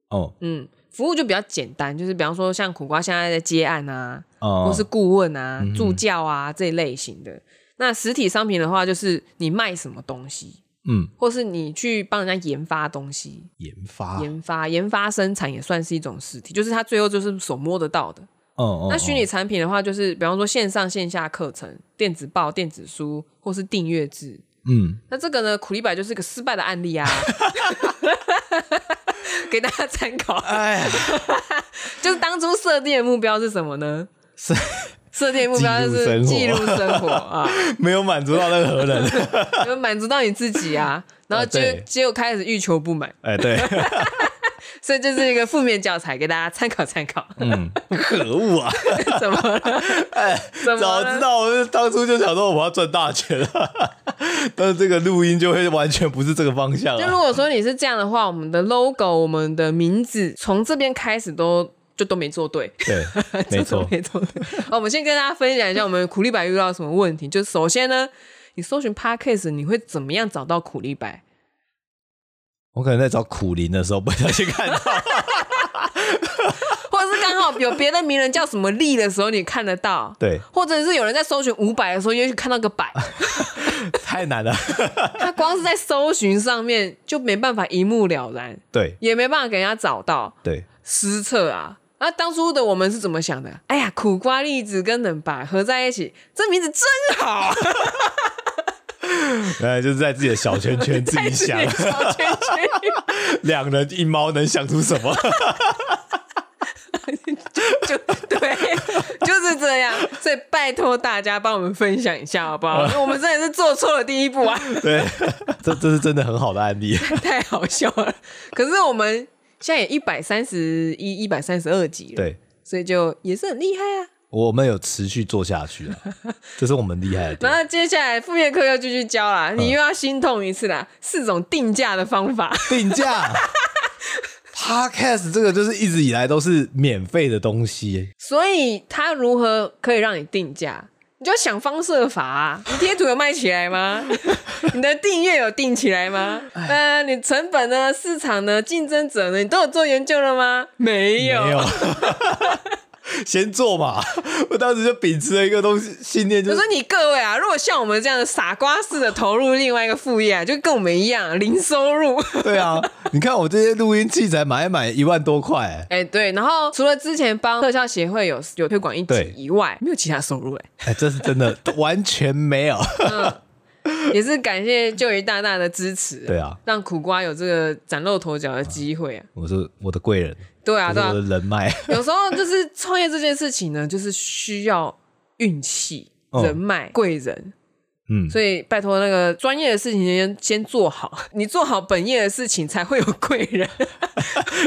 嗯、哦，嗯，服务就比较简单，就是比方说像苦瓜现在在接案啊，哦、或是顾问啊、嗯、助教啊这一类型的。那实体商品的话，就是你卖什么东西，嗯，或是你去帮人家研发东西，研发、研发、研发生产也算是一种实体，就是它最后就是手摸得到的。哦，哦，那虚拟产品的话，就是比方说线上线下课程、电子报、电子书，或是订阅制。嗯，那这个呢，苦力白就是一个失败的案例啊，给大家参考。哎，就是当初设定的目标是什么呢？设设定的目标就是记录生活 啊，没有满足到任何人，没有满足到你自己啊，然后就结果开始欲求不满。哎，对。所以这是一个负面教材，给大家参考参考。嗯，可恶啊！怎么了？哎，早知道我当初就想说我要赚大钱了，但是这个录音就会完全不是这个方向了。就如果说你是这样的话，我们的 logo、我们的名字从这边开始都就都没做对。对，没错，没错。好，我们先跟大家分享一下我们苦力白遇到什么问题。就首先呢，你搜寻 Podcast，你会怎么样找到苦力白？我可能在找苦苓的时候不小心看到，或者是刚好有别的名人叫什么力的时候你看得到，对，或者是有人在搜寻五百的时候，也许看到个百，太难了。他光是在搜寻上面就没办法一目了然，对，也没办法给人家找到，对，失策啊。那当初的我们是怎么想的？哎呀，苦瓜栗子跟冷白合在一起，这名字真好。哎，就是在自己的小圈圈自己想，小圈圈，两人一猫能想出什么？就对，就是这样。所以拜托大家帮我们分享一下，好不好？我们真的是做错了第一步啊！对，这这是真的很好的案例，太好笑了。可是我们现在也一百三十一、一百三十二集了，对，所以就也是很厉害啊。我们有持续做下去了，这是我们厉害的地方。然后接下来副业课要继续教啦，你又要心痛一次啦。四种定价的方法，定价。Podcast 这个就是一直以来都是免费的东西，所以它如何可以让你定价？你就想方设法啊。你贴图有卖起来吗？你的订阅有订起来吗？呃，你成本呢？市场呢？竞争者呢？你都有做研究了吗？没有。没有先做嘛！我当时就秉持了一个东西信念，就是说你各位啊，如果像我们这样的傻瓜式的投入另外一个副业啊，就跟我们一样零收入。对啊，你看我这些录音器材买一买一万多块，哎、欸，对。然后除了之前帮特效协会有有推广一集以外，没有其他收入，哎，哎，这是真的完全没有。嗯 也是感谢就一大大的支持，对啊，让苦瓜有这个崭露头角的机会啊！我是我的贵人，对啊，对啊，我的人脉。有时候就是创业这件事情呢，就是需要运气、人脉、贵人。嗯，所以拜托那个专业的事情先先做好，你做好本业的事情才会有贵人。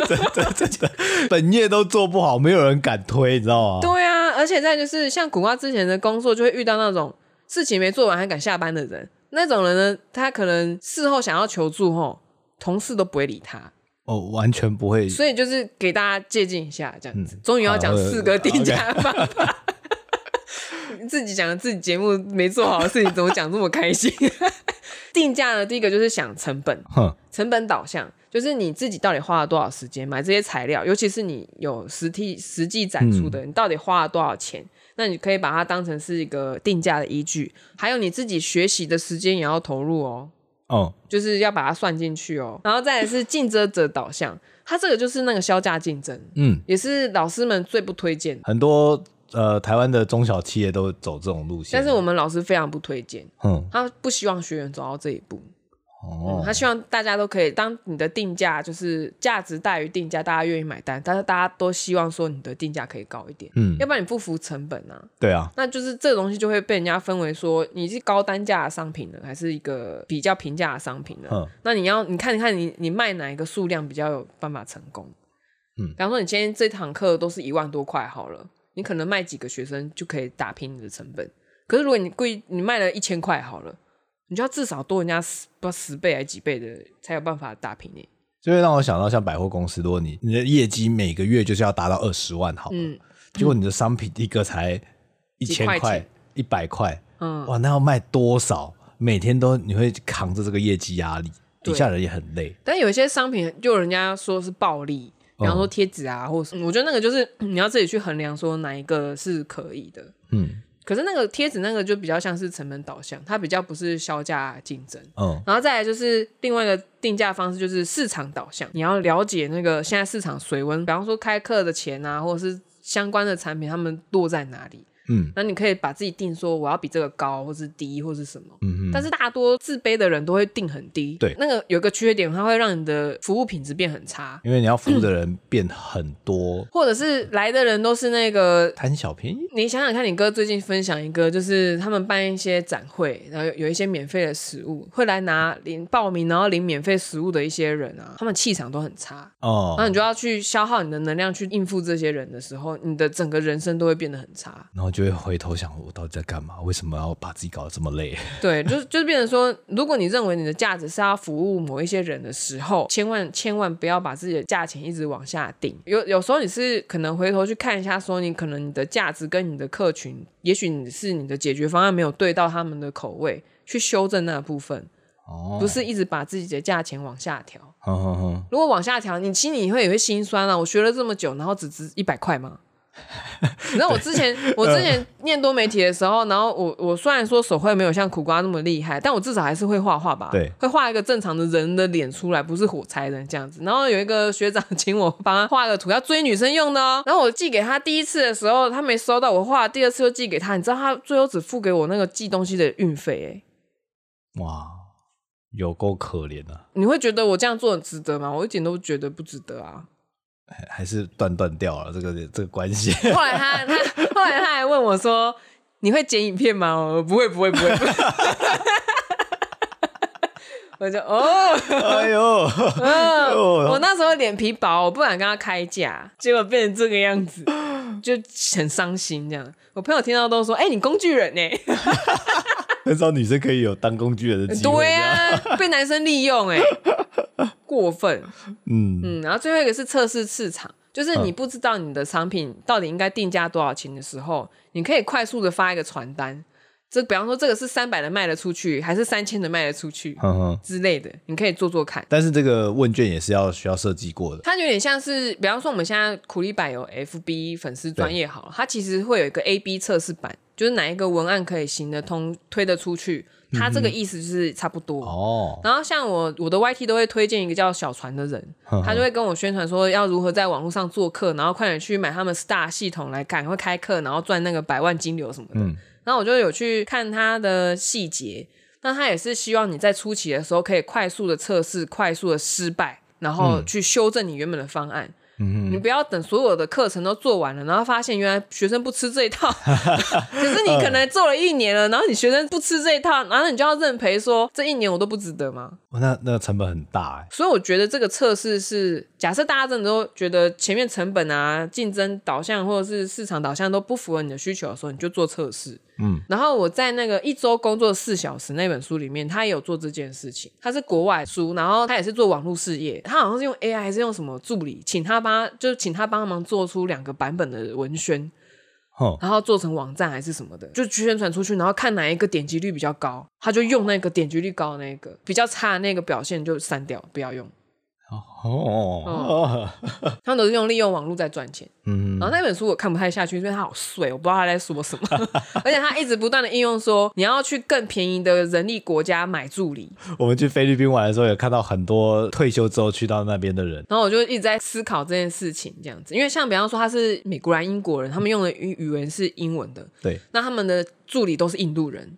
真的真的，本业都做不好，没有人敢推，你知道吗？对啊，而且再就是像苦瓜之前的工作，就会遇到那种。事情没做完还敢下班的人，那种人呢，他可能事后想要求助，吼，同事都不会理他。哦，完全不会。所以就是给大家借鉴一下，这样子。终、嗯、于要讲四个定价的方法。你 自己讲的自己节目没做好的事情，怎么讲这么开心？定价呢，第一个就是想成本，哼成本导向，就是你自己到底花了多少时间买这些材料，尤其是你有实体实际展出的，嗯、你到底花了多少钱？那你可以把它当成是一个定价的依据，还有你自己学习的时间也要投入哦。哦，就是要把它算进去哦。然后再来是竞争者导向，它这个就是那个销价竞争，嗯，也是老师们最不推荐。很多呃台湾的中小企业都走这种路线，但是我们老师非常不推荐，嗯，他不希望学员走到这一步。哦、嗯，他希望大家都可以，当你的定价就是价值大于定价，大家愿意买单，但是大家都希望说你的定价可以高一点，嗯，要不然你不符成本啊。对啊，那就是这个东西就会被人家分为说你是高单价的商品呢，还是一个比较平价的商品呢？嗯，那你要你看一看你你卖哪一个数量比较有办法成功？嗯，比方说你今天这堂课都是一万多块好了，你可能卖几个学生就可以打平你的成本。可是如果你贵，你卖了一千块好了。你就要至少多人家十不知道十倍还是几倍的，才有办法打平你。就会让我想到像百货公司，如果你你的业绩每个月就是要达到二十万好，嗯，结果你的商品一个才一千块、一百块，嗯，哇，那要卖多少？每天都你会扛着这个业绩压力，底下人也很累。但有一些商品，就人家说是暴利，比方说贴纸啊，嗯、或者我觉得那个就是 你要自己去衡量，说哪一个是可以的，嗯。可是那个贴纸那个就比较像是成本导向，它比较不是销价竞争。嗯，然后再来就是另外一个定价方式，就是市场导向。你要了解那个现在市场水温，比方说开课的钱啊，或者是相关的产品，他们落在哪里？嗯，那你可以把自己定说我要比这个高，或是低，或是什么。嗯嗯。但是大多自卑的人都会定很低。对。那个有个缺点，它会让你的服务品质变很差。因为你要服务的人变很多，嗯、或者是来的人都是那个贪小便宜。你想想看，你哥最近分享一个，就是他们办一些展会，然后有有一些免费的食物，会来拿领报名，然后领免费食物的一些人啊，他们气场都很差。哦。然后你就要去消耗你的能量去应付这些人的时候，你的整个人生都会变得很差。然后就会回头想，我到底在干嘛？为什么要把自己搞得这么累？对，就是就是变成说，如果你认为你的价值是要服务某一些人的时候，千万千万不要把自己的价钱一直往下定。有有时候你是可能回头去看一下，说你可能你的价值跟你的客群，也许你是你的解决方案没有对到他们的口味，去修正那部分。哦，不是一直把自己的价钱往下调。哦哦哦，如果往下调，你心里会也会心酸啊。我学了这么久，然后只值一百块吗？你知道我之前，我之前念多媒体的时候，然后我我虽然说手绘没有像苦瓜那么厉害，但我至少还是会画画吧？对，会画一个正常的人的脸出来，不是火柴人这样子。然后有一个学长 请我帮他画个图，要追女生用的哦。然后我寄给他第一次的时候，他没收到我画，第二次又寄给他，你知道他最后只付给我那个寄东西的运费哎。哇，有够可怜啊！你会觉得我这样做很值得吗？我一点都觉得不值得啊。还是断断掉了这个这个关系。后来他他后来他还问我说：“你会剪影片吗？”我不会不会不会。我就哦，哎呦，嗯，我那时候脸皮薄，我不敢跟他开价，结果变成这个样子，就很伤心这样。我朋友听到都说：“哎、欸，你工具人呢？” 很少女生可以有当工具人的机会。对啊，被男生利用哎。过分，嗯嗯，然后最后一个是测试市场，就是你不知道你的商品到底应该定价多少钱的时候，你可以快速的发一个传单，这比方说这个是三百的卖得出去，还是三千的卖得出去，之类的，你可以做做看。但是这个问卷也是要需要设计过的，它有点像是，比方说我们现在苦力版有 FB 粉丝专业好了，它其实会有一个 AB 测试版，就是哪一个文案可以行得通，推得出去。它这个意思就是差不多。哦，然后像我我的 YT 都会推荐一个叫小船的人，他就会跟我宣传说要如何在网络上做客，然后快点去买他们 Star 系统来赶快开课，然后赚那个百万金流什么的。然后我就有去看他的细节，那他也是希望你在初期的时候可以快速的测试，快速的失败，然后去修正你原本的方案。嗯你不要等所有的课程都做完了，然后发现原来学生不吃这一套，可是你可能做了一年了，然后你学生不吃这一套，然后你就要认赔，说这一年我都不值得吗？那那个成本很大哎。所以我觉得这个测试是，假设大家真的都觉得前面成本啊、竞争导向或者是市场导向都不符合你的需求的时候，你就做测试。嗯，然后我在那个一周工作四小时那本书里面，他也有做这件事情。他是国外书，然后他也是做网络事业，他好像是用 AI 还是用什么助理，请他帮，就是请他帮忙做出两个版本的文宣，哦，然后做成网站还是什么的，就宣传出去，然后看哪一个点击率比较高，他就用那个点击率高的那个，比较差的那个表现就删掉，不要用。哦，哦，他们都是用利用网络在赚钱。嗯，然后那本书我看不太下去，因为它好碎，我不知道他在说什么。而且他一直不断的应用说，你要去更便宜的人力国家买助理。我们去菲律宾玩的时候，也看到很多退休之后去到那边的人。然后我就一直在思考这件事情，这样子，因为像比方说他是美国人、英国人，他们用的语语文是英文的，对，那他们的助理都是印度人。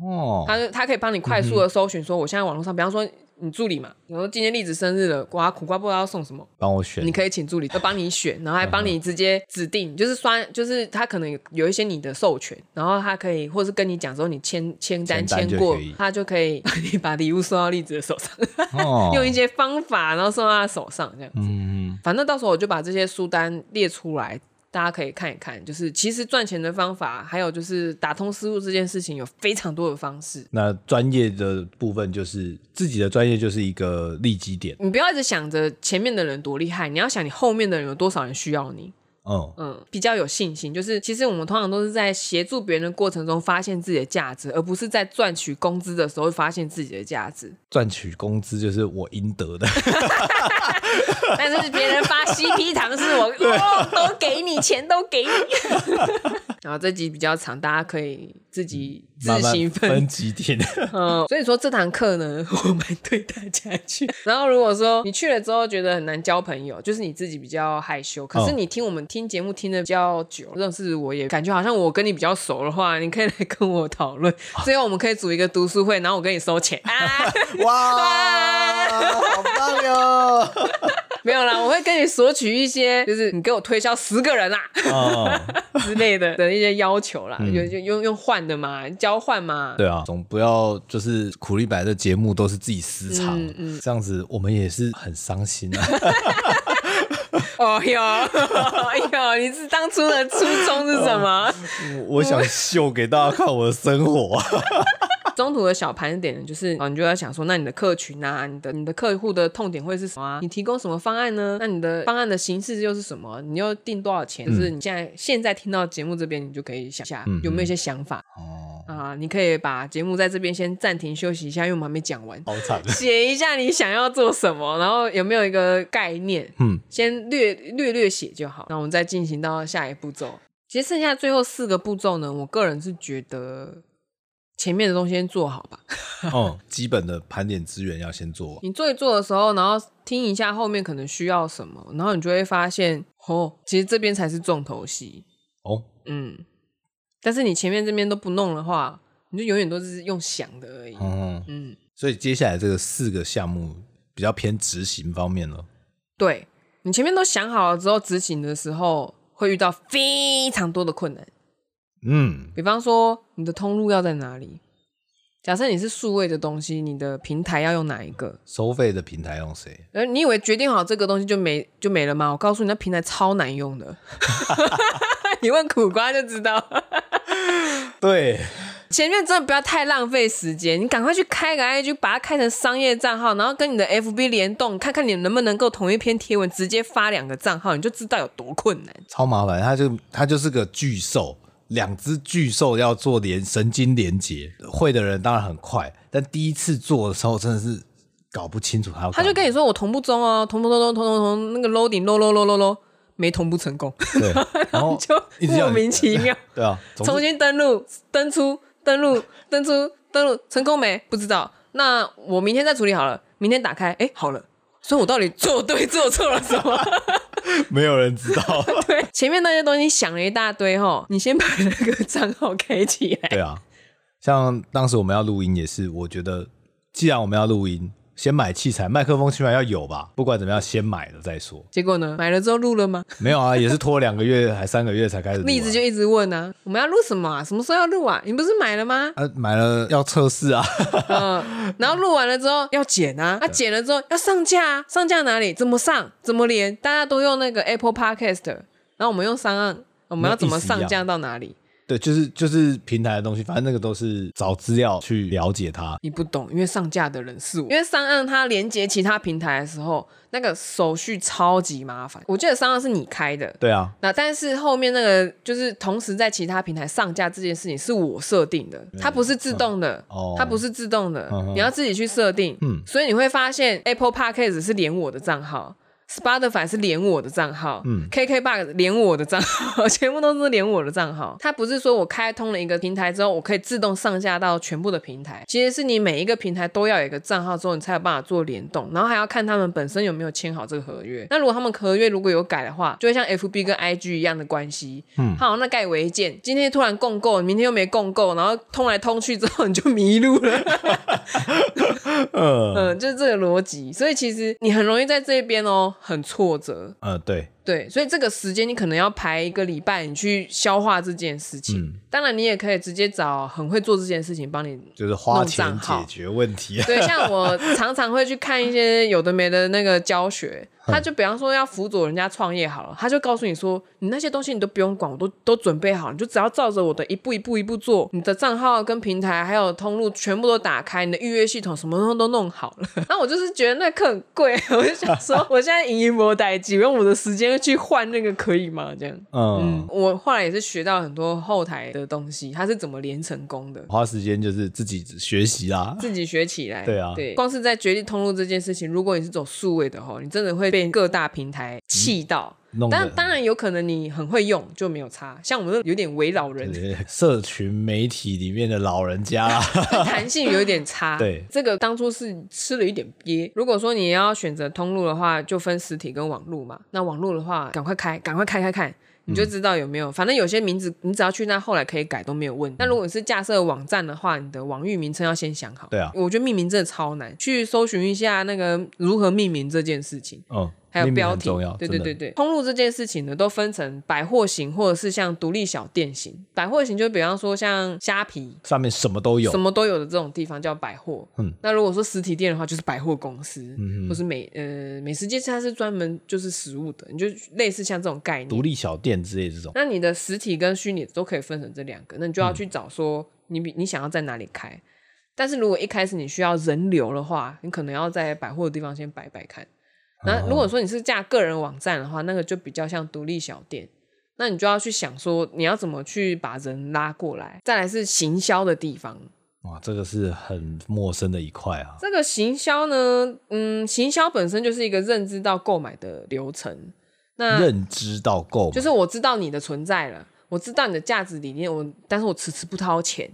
哦，他他可以帮你快速的搜寻，说我现在网络上，比方说。你助理嘛，比如说今天栗子生日了，瓜，苦瓜不知道要送什么，帮我选，你可以请助理，就帮你选，然后还帮你直接指定，就是刷，就是他可能有一些你的授权，然后他可以，或是跟你讲说你签签单签过，他就可以帮你把礼物送到栗子的手上，哦、用一些方法，然后送到他手上这样子。嗯，反正到时候我就把这些书单列出来。大家可以看一看，就是其实赚钱的方法，还有就是打通思路这件事情，有非常多的方式。那专业的部分就是自己的专业就是一个利基点。你不要一直想着前面的人多厉害，你要想你后面的人有多少人需要你。嗯嗯，比较有信心，就是其实我们通常都是在协助别人的过程中发现自己的价值，而不是在赚取工资的时候发现自己的价值。赚取工资就是我应得的，但是别人发 CP 糖是我哦，都给你钱，都给你。然后这集比较长，大家可以自己自行分，分几天。嗯，所以说这堂课呢，我们对大家去。然后如果说你去了之后觉得很难交朋友，就是你自己比较害羞，可是你听我们听。听节目听的比较久，认识我也感觉好像我跟你比较熟的话，你可以来跟我讨论。最后我们可以组一个读书会，然后我跟你收钱。啊、哇，好棒哟！没有啦，我会跟你索取一些，就是你给我推销十个人啦、之类的的一些要求啦，嗯、就就用用换的嘛，交换嘛。对啊，总不要就是苦力白的节目都是自己私藏，嗯嗯、这样子我们也是很伤心啊。哦哟，哎呦，你是当初的初衷是什么？我想秀给大家看我的生活。中途的小盘点，就是你就要想说，那你的客群啊，你的你的客户的痛点会是什么啊？你提供什么方案呢？那你的方案的形式又是什么？你要定多少钱？嗯、就是你现在现在听到节目这边，你就可以想一下有没有一些想法。哦、嗯、啊，你可以把节目在这边先暂停休息一下，因为我们还没讲完。好惨。写一下你想要做什么，然后有没有一个概念？嗯，先略略略写就好。那我们再进行到下一步骤。其实剩下最后四个步骤呢，我个人是觉得。前面的东西先做好吧。哦，基本的盘点资源要先做。你做一做的时候，然后听一下后面可能需要什么，然后你就会发现，哦，其实这边才是重头戏。哦，嗯。但是你前面这边都不弄的话，你就永远都是用想的而已。嗯嗯。所以接下来这个四个项目比较偏执行方面了。对，你前面都想好了之后，执行的时候会遇到非常多的困难。嗯，比方说你的通路要在哪里？假设你是数位的东西，你的平台要用哪一个？收费的平台用谁？而你以为决定好这个东西就没就没了吗？我告诉你，那平台超难用的。你问苦瓜就知道。对，前面真的不要太浪费时间，你赶快去开个 IG，把它开成商业账号，然后跟你的 FB 联动，看看你能不能够同一篇贴文直接发两个账号，你就知道有多困难。超麻烦，它就它就是个巨兽。两只巨兽要做连神经连接，会的人当然很快，但第一次做的时候真的是搞不清楚他要。他就跟你说我同步中哦，同步中，同同同同那个 loading load load load load load 没同步成功，对，然后就莫名其妙。对啊，重新登录、登出、登录、登出、登录成功没？不知道。那我明天再处理好了，明天打开，哎，好了。所以我到底做对做错了什么？没有人知道。对，前面那些东西想了一大堆哈，你先把那个账号开起来。对啊，像当时我们要录音也是，我觉得既然我们要录音。先买器材，麦克风起码要有吧，不管怎么样，先买了再说。结果呢？买了之后录了吗？没有啊，也是拖两个月还三个月才开始录啊。栗子就一直问啊，我们要录什么啊？什么时候要录啊？你不是买了吗？啊，买了要测试啊。嗯，然后录完了之后要剪啊，啊，剪了之后要上架啊，上架哪里？怎么上？怎么连？大家都用那个 Apple Podcast，然后我们用 SoundOn，我们要怎么上架到哪里？对，就是就是平台的东西，反正那个都是找资料去了解它。你不懂，因为上架的人是我。因为 SoundOn 它连接其他平台的时候，那个手续超级麻烦。我记得 SoundOn 是你开的，对啊。那但是后面那个就是同时在其他平台上架这件事情是我设定的，它不是自动的，嗯、它不是自动的，哦、你要自己去设定。嗯，所以你会发现 Apple Podcast 是连我的账号。Spotify 是连我的账号，嗯，KKBOX 连我的账号，全部都是连我的账号。它不是说我开通了一个平台之后，我可以自动上架到全部的平台。其实是你每一个平台都要有一个账号之后，你才有办法做联动，然后还要看他们本身有没有签好这个合约。那如果他们合约如果有改的话，就会像 FB 跟 IG 一样的关系。嗯，好，那盖违建，今天突然共构，明天又没共构，然后通来通去之后你就迷路了。嗯嗯，就是这个逻辑。所以其实你很容易在这边哦，很挫折。呃，对对，所以这个时间你可能要排一个礼拜，你去消化这件事情。嗯当然，你也可以直接找很会做这件事情帮你，就是花钱解决问题。对，像我 常常会去看一些有的没的那个教学，他就比方说要辅佐人家创业好了，他就告诉你说，你那些东西你都不用管，我都都准备好，你就只要照着我的一步一步一步做，你的账号跟平台还有通路全部都打开，你的预约系统什么东西都弄好了。那我就是觉得那课很贵，我就想说，我现在营营波代机，用我的时间去换那个可以吗？这样，嗯，嗯，我后来也是学到很多后台的东西，它是怎么连成功的。花时间就是自己学习啦，自己学起来。对啊对，光是在决定通路这件事情，如果你是走数位的话，你真的会被各大平台气到。弄得当当然有可能你很会用就没有差，像我们都有点伪老人，社群媒体里面的老人家啦，弹性有一点差。对，这个当初是吃了一点鳖。如果说你要选择通路的话，就分实体跟网路嘛。那网路的话，赶快开，赶快开开看。你就知道有没有，反正有些名字你只要去那后来可以改都没有问题。那如果你是架设网站的话，你的网域名称要先想好。对啊，我觉得命名真的超难，去搜寻一下那个如何命名这件事情。嗯。还有标题，重要，对对对对，通路这件事情呢，都分成百货型或者是像独立小店型。百货型就比方说像虾皮上面什么都有，什么都有的这种地方叫百货。嗯，那如果说实体店的话，就是百货公司，嗯哼，或是美呃美食街，它是专门就是食物的，你就类似像这种概念，独立小店之类这种。那你的实体跟虚拟都可以分成这两个，那你就要去找说你比你想要在哪里开。但是如果一开始你需要人流的话，你可能要在百货的地方先摆摆看。那如果说你是架个人网站的话，那个就比较像独立小店，那你就要去想说你要怎么去把人拉过来。再来是行销的地方，哇，这个是很陌生的一块啊。这个行销呢，嗯，行销本身就是一个认知到购买的流程。那认知到购买，就是我知道你的存在了，我知道你的价值理念，我但是我迟迟不掏钱。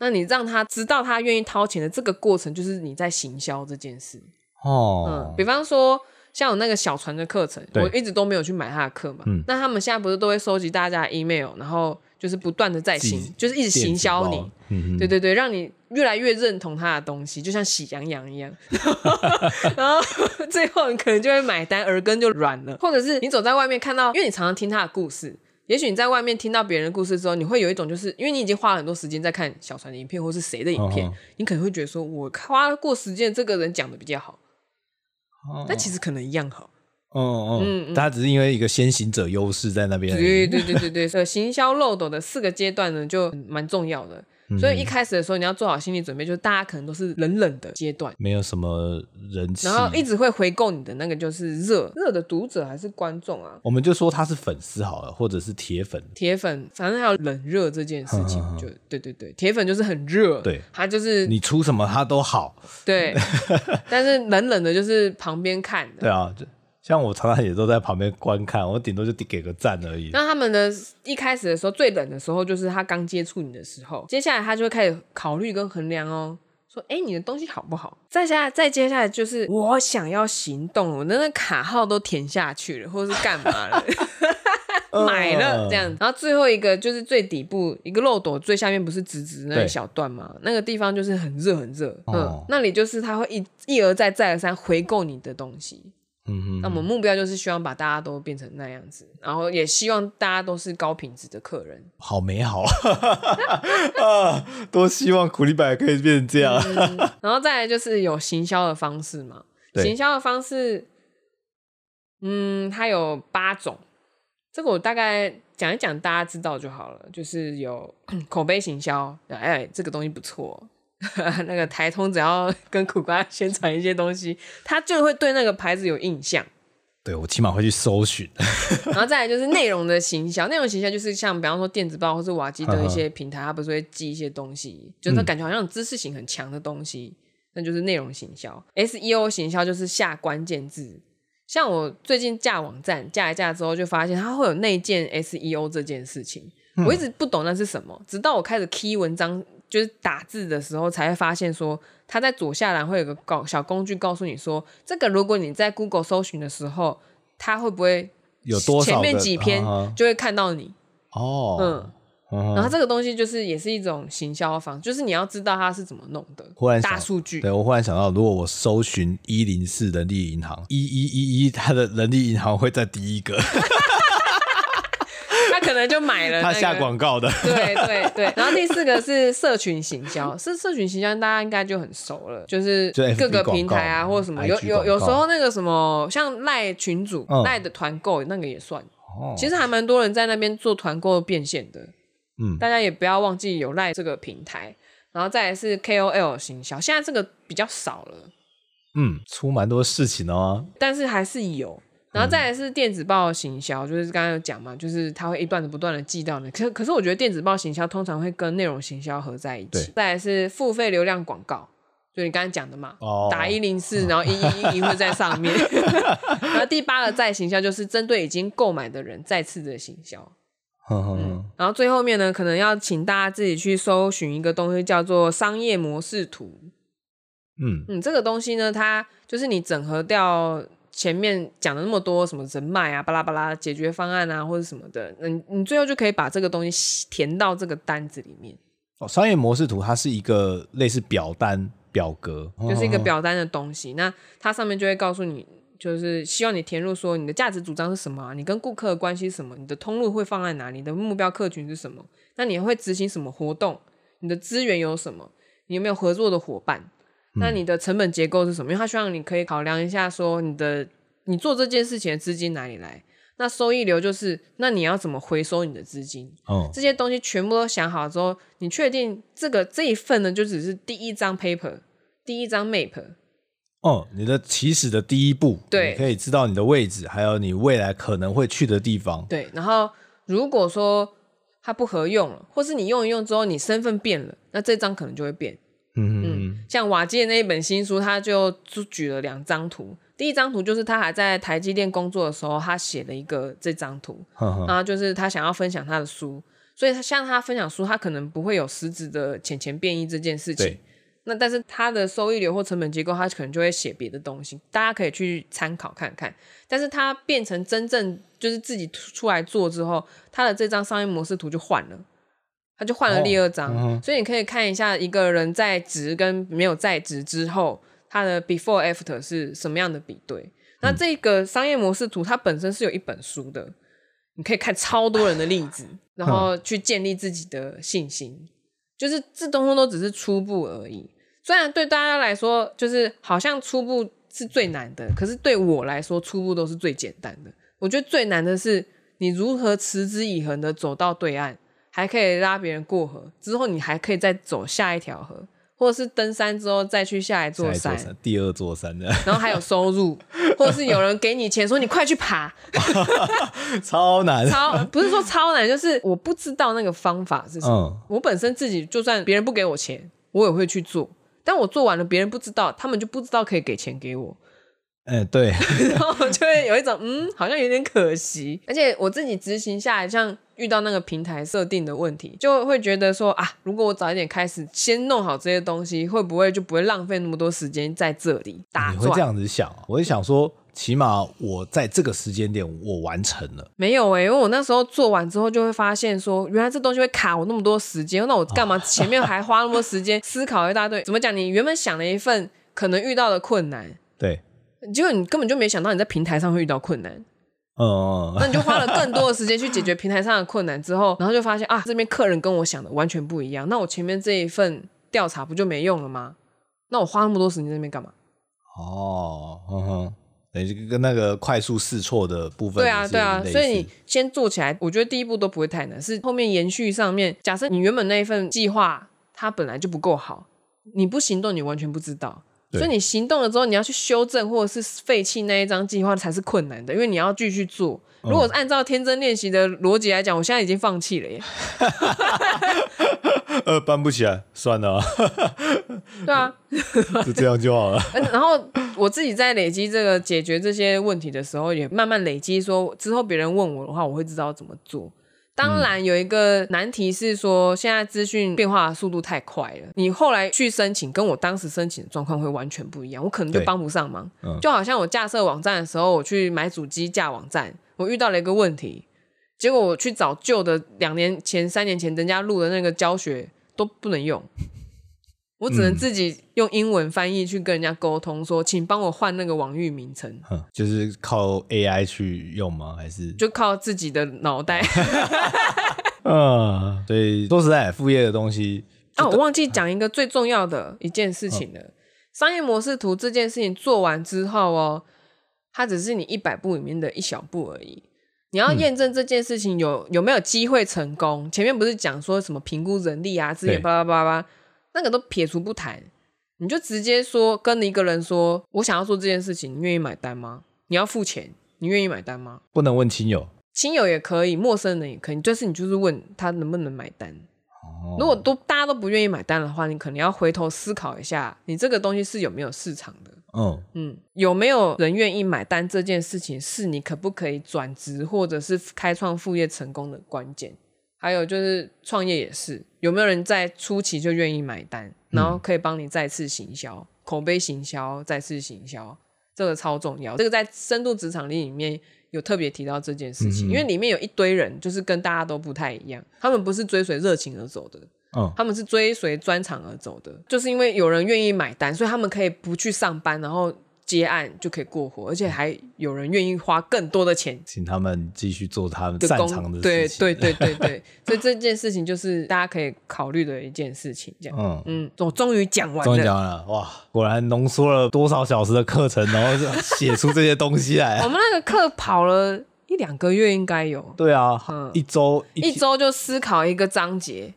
那你让他知道他愿意掏钱的这个过程，就是你在行销这件事。哦，嗯，比方说。像我那个小船的课程，我一直都没有去买他的课嘛。嗯、那他们现在不是都会收集大家的 email，然后就是不断的在行，就是一直行销你。对对对，让你越来越认同他的东西，就像喜羊羊一样。然后 最后你可能就会买单，耳根就软了。或者是你走在外面看到，因为你常常听他的故事，也许你在外面听到别人的故事之后，你会有一种就是因为你已经花了很多时间在看小船的影片，或是谁的影片，哦、你可能会觉得说，我花过时间，这个人讲的比较好。但其实可能一样好，哦嗯嗯，他只是因为一个先行者优势在那边。对对对对对，所以行销漏斗的四个阶段呢，就蛮重要的。所以一开始的时候，你要做好心理准备，就是大家可能都是冷冷的阶段，没有什么人气，然后一直会回购你的那个就是热热的读者还是观众啊？我们就说他是粉丝好了，或者是铁粉。铁粉，反正还有冷热这件事情，就对对对，铁粉就是很热，对，他就是你出什么他都好，对。但是冷冷的，就是旁边看的，对啊。像我常常也都在旁边观看，我顶多就给个赞而已。那他们的一开始的时候最冷的时候，就是他刚接触你的时候，接下来他就会开始考虑跟衡量哦，说，哎，你的东西好不好？再下来，再接下来就是我想要行动，我那个卡号都填下去了，或者是干嘛了，买了这样。然后最后一个就是最底部一个漏斗最下面不是直直那一小段吗？那个地方就是很热很热，嗯，哦、那里就是他会一一而再再而三回购你的东西。嗯哼，那我们目标就是希望把大家都变成那样子，然后也希望大家都是高品质的客人。好美好 啊！多希望苦力白可以变成这样。嗯、然后再来就是有行销的方式嘛，行销的方式，嗯，它有八种，这个我大概讲一讲，大家知道就好了。就是有 口碑行销，哎，这个东西不错。那个台通只要 跟苦瓜 宣传一些东西，他就会对那个牌子有印象。对，我起码会去搜寻。然后再来就是内容的行销，内容行销就是像比方说电子报或是瓦基的一些平台，它不是会寄一些东西，就是它感觉好像知识性很强的东西，嗯、那就是内容行销。SEO 行销就是下关键字，像我最近架网站架一架之后，就发现它会有内建 SEO 这件事情，嗯、我一直不懂那是什么，直到我开始 key 文章，就是打字的时候，才会发现说，它在左下栏会有个告小工具告诉你说，这个如果你在 Google 搜寻的时候，它会不会有多少前面几篇就会看到你哦，嗯。然后这个东西就是也是一种行销方，就是你要知道它是怎么弄的。忽然大数据，对，我忽然想到，如果我搜寻一零四人力银行一一一一，它的人力银行会在第一个，他 可能就买了、那个。他下广告的。对对 对。然后第四个是社群行销，是社群行销，大家应该就很熟了，就是各个平台啊，或者什么，有有有时候那个什么，像赖群主赖、嗯、的团购那个也算。哦、其实还蛮多人在那边做团购变现的。嗯，大家也不要忘记有赖这个平台，然后再来是 KOL 行销，现在这个比较少了。嗯，出蛮多事情哦，但是还是有。然后再来是电子报行销，就是刚刚有讲嘛，就是它会一段的不断的寄到你。可可是我觉得电子报行销通常会跟内容行销合在一起。再来是付费流量广告，就你刚刚讲的嘛，哦、打一零四，然后一一一会在上面。然后第八个再行销就是针对已经购买的人再次的行销。嗯，然后最后面呢，可能要请大家自己去搜寻一个东西，叫做商业模式图。嗯嗯，这个东西呢，它就是你整合掉前面讲了那么多什么人脉啊、巴拉巴拉解决方案啊，或者什么的，嗯，你最后就可以把这个东西填到这个单子里面。哦，商业模式图它是一个类似表单表格，就是一个表单的东西，那它上面就会告诉你。就是希望你填入说你的价值主张是什么啊？你跟顾客的关系是什么？你的通路会放在哪里？你的目标客群是什么？那你会执行什么活动？你的资源有什么？你有没有合作的伙伴？那你的成本结构是什么？因为他希望你可以考量一下，说你的你做这件事情的资金哪里来？那收益流就是那你要怎么回收你的资金？哦，这些东西全部都想好之后，你确定这个这一份呢，就只是第一张 paper，第一张 map。哦，你的起始的第一步，对，你可以知道你的位置，还有你未来可能会去的地方。对，然后如果说它不合用了，或是你用一用之后，你身份变了，那这张可能就会变。嗯嗯，像瓦基的那一本新书，他就就举了两张图。第一张图就是他还在台积电工作的时候，他写了一个这张图，呵呵然后就是他想要分享他的书，所以他像他分享书，他可能不会有实质的钱钱变异这件事情。那但是他的收益流或成本结构，他可能就会写别的东西，大家可以去参考看看。但是他变成真正就是自己出来做之后，他的这张商业模式图就换了，它就换了第二张。哦嗯、所以你可以看一下一个人在职跟没有在职之后，他的 before after 是什么样的比对。那这个商业模式图它本身是有一本书的，你可以看超多人的例子，然后去建立自己的信心。就是这东西都只是初步而已。虽然对大家来说，就是好像初步是最难的，可是对我来说，初步都是最简单的。我觉得最难的是你如何持之以恒的走到对岸，还可以拉别人过河，之后你还可以再走下一条河，或者是登山之后再去下一座山，座山第二座山的，然后还有收入，或者是有人给你钱说你快去爬，超难，超不是说超难，就是我不知道那个方法是什么。嗯、我本身自己就算别人不给我钱，我也会去做。但我做完了，别人不知道，他们就不知道可以给钱给我。嗯，对。然后我就会有一种嗯，好像有点可惜。而且我自己执行下来，像遇到那个平台设定的问题，就会觉得说啊，如果我早一点开始，先弄好这些东西，会不会就不会浪费那么多时间在这里打转？你会这样子想？我会想说。起码我在这个时间点我完成了。没有哎、欸，因为我那时候做完之后就会发现说，原来这东西会卡我那么多时间，那我干嘛前面还花那么多时间思考一大堆？怎么讲？你原本想了一份可能遇到的困难，对，结果你根本就没想到你在平台上会遇到困难。嗯，那你就花了更多的时间去解决平台上的困难之后，然后就发现啊，这边客人跟我想的完全不一样。那我前面这一份调查不就没用了吗？那我花那么多时间在那边干嘛？哦，哼哼。跟那个快速试错的部分，对啊，对啊，所以你先做起来，我觉得第一步都不会太难，是后面延续上面。假设你原本那一份计划它本来就不够好，你不行动，你完全不知道。对所以你行动了之后，你要去修正或者是废弃那一张计划才是困难的，因为你要继续做。如果按照天真练习的逻辑来讲，我现在已经放弃了耶。呃，搬不起来，算了，对啊，就这样就好了。然后我自己在累积这个解决这些问题的时候，也慢慢累积，说之后别人问我的话，我会知道怎么做。当然有一个难题是说，现在资讯变化的速度太快了，你后来去申请，跟我当时申请的状况会完全不一样，我可能就帮不上忙。嗯、就好像我架设网站的时候，我去买主机架网站，我遇到了一个问题，结果我去找旧的两年前、三年前人家录的那个教学都不能用。我只能自己用英文翻译去跟人家沟通，说，请帮我换那个网域名称。就是靠 AI 去用吗？还是就靠自己的脑袋？嗯，所以说实在，副业的东西啊，我忘记讲一个最重要的一件事情了。嗯、商业模式图这件事情做完之后哦，它只是你一百步里面的一小步而已。你要验证这件事情有、嗯、有没有机会成功？前面不是讲说什么评估人力啊、资源巴拉巴拉。那个都撇除不谈，你就直接说跟一个人说，我想要做这件事情，你愿意买单吗？你要付钱，你愿意买单吗？不能问亲友，亲友也可以，陌生人也可以，就是你就是问他能不能买单。哦，如果都大家都不愿意买单的话，你可能要回头思考一下，你这个东西是有没有市场的。嗯，嗯，有没有人愿意买单这件事情，是你可不可以转职或者是开创副业成功的关键。还有就是创业也是，有没有人在初期就愿意买单，然后可以帮你再次行销、嗯、口碑行销、再次行销，这个超重要。这个在深度职场力里面有特别提到这件事情，嗯嗯，因为里面有一堆人就是跟大家都不太一样，他们不是追随热情而走的，嗯，他们是追随专长而走的，就是因为有人愿意买单，所以他们可以不去上班，然后。接案就可以过活，而且还有人愿意花更多的钱，请他们继续做他们擅长的事情。对对对对对，所以这件事情就是大家可以考虑的一件事情。这样，嗯嗯，我终于讲完了，终于讲完了，哇，果然浓缩了多少小时的课程，然后就写出这些东西来。我们那个课跑了一两个月，应该有。对啊，嗯，一周一周就思考一个章节，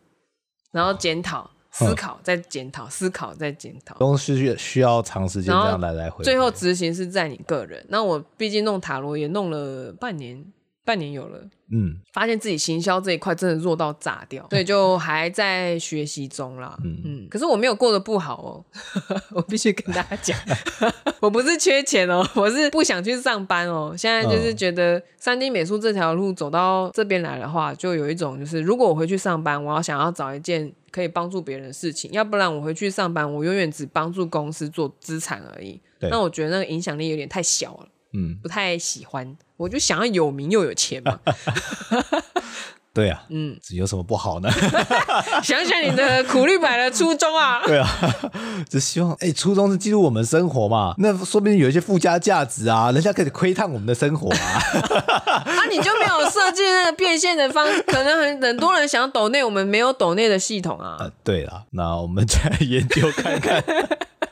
然后检讨。思考再检讨，思考再检讨，都是需要长时间这样来来回回。最后执行是在你个人。那我毕竟弄塔罗也弄了半年，半年有了。嗯，发现自己行销这一块真的弱到炸掉，所以就还在学习中啦。嗯嗯，可是我没有过得不好哦，我必须跟大家讲，我不是缺钱哦，我是不想去上班哦。现在就是觉得三 D 美术这条路走到这边来的话，就有一种就是，如果我回去上班，我要想要找一件可以帮助别人的事情，要不然我回去上班，我永远只帮助公司做资产而已。对那我觉得那个影响力有点太小了。嗯，不太喜欢，我就想要有名又有钱嘛。对啊，嗯，这有什么不好呢？想想你的苦力白的初衷啊。对啊，只希望哎、欸，初衷是记录我们生活嘛，那说不定有一些附加价值啊，人家可以窥探我们的生活啊。啊，你就没有设计那个变现的方式？可能很很多人想抖内，我们没有抖内的系统啊。呃，对了，那我们再研究看看。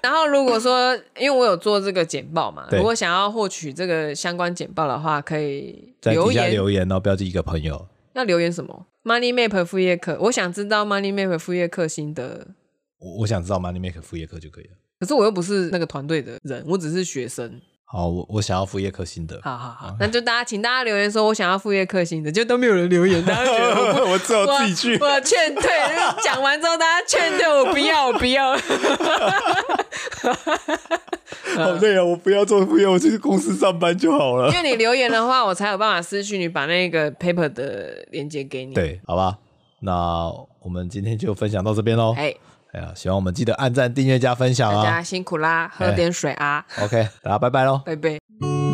然后如果说，因为我有做这个简报嘛，对如果想要获取这个相关简报的话，可以在留言留言哦，标记一个朋友。要留言什么？Money Map 副业课，我想知道 Money Map 副业课心得。我我想知道 Money Map 副业课就可以了。可是我又不是那个团队的人，我只是学生。好，我我想要副业克星的。好好好，那就大家请大家留言说，我想要副业克星的，就都没有人留言，大家觉得我，我只有自己去，我劝退。讲完之后，大家劝退，我不要，我不要。好累啊，我不要做副业，我去公司上班就好了。因为你留言的话，我才有办法私讯你，把那个 paper 的链接给你。对，好吧，那我们今天就分享到这边喽。哎。哎呀，希望我们记得按赞、订阅、加分享啊！大家辛苦啦，喝点水啊。OK，大家拜拜喽，拜拜。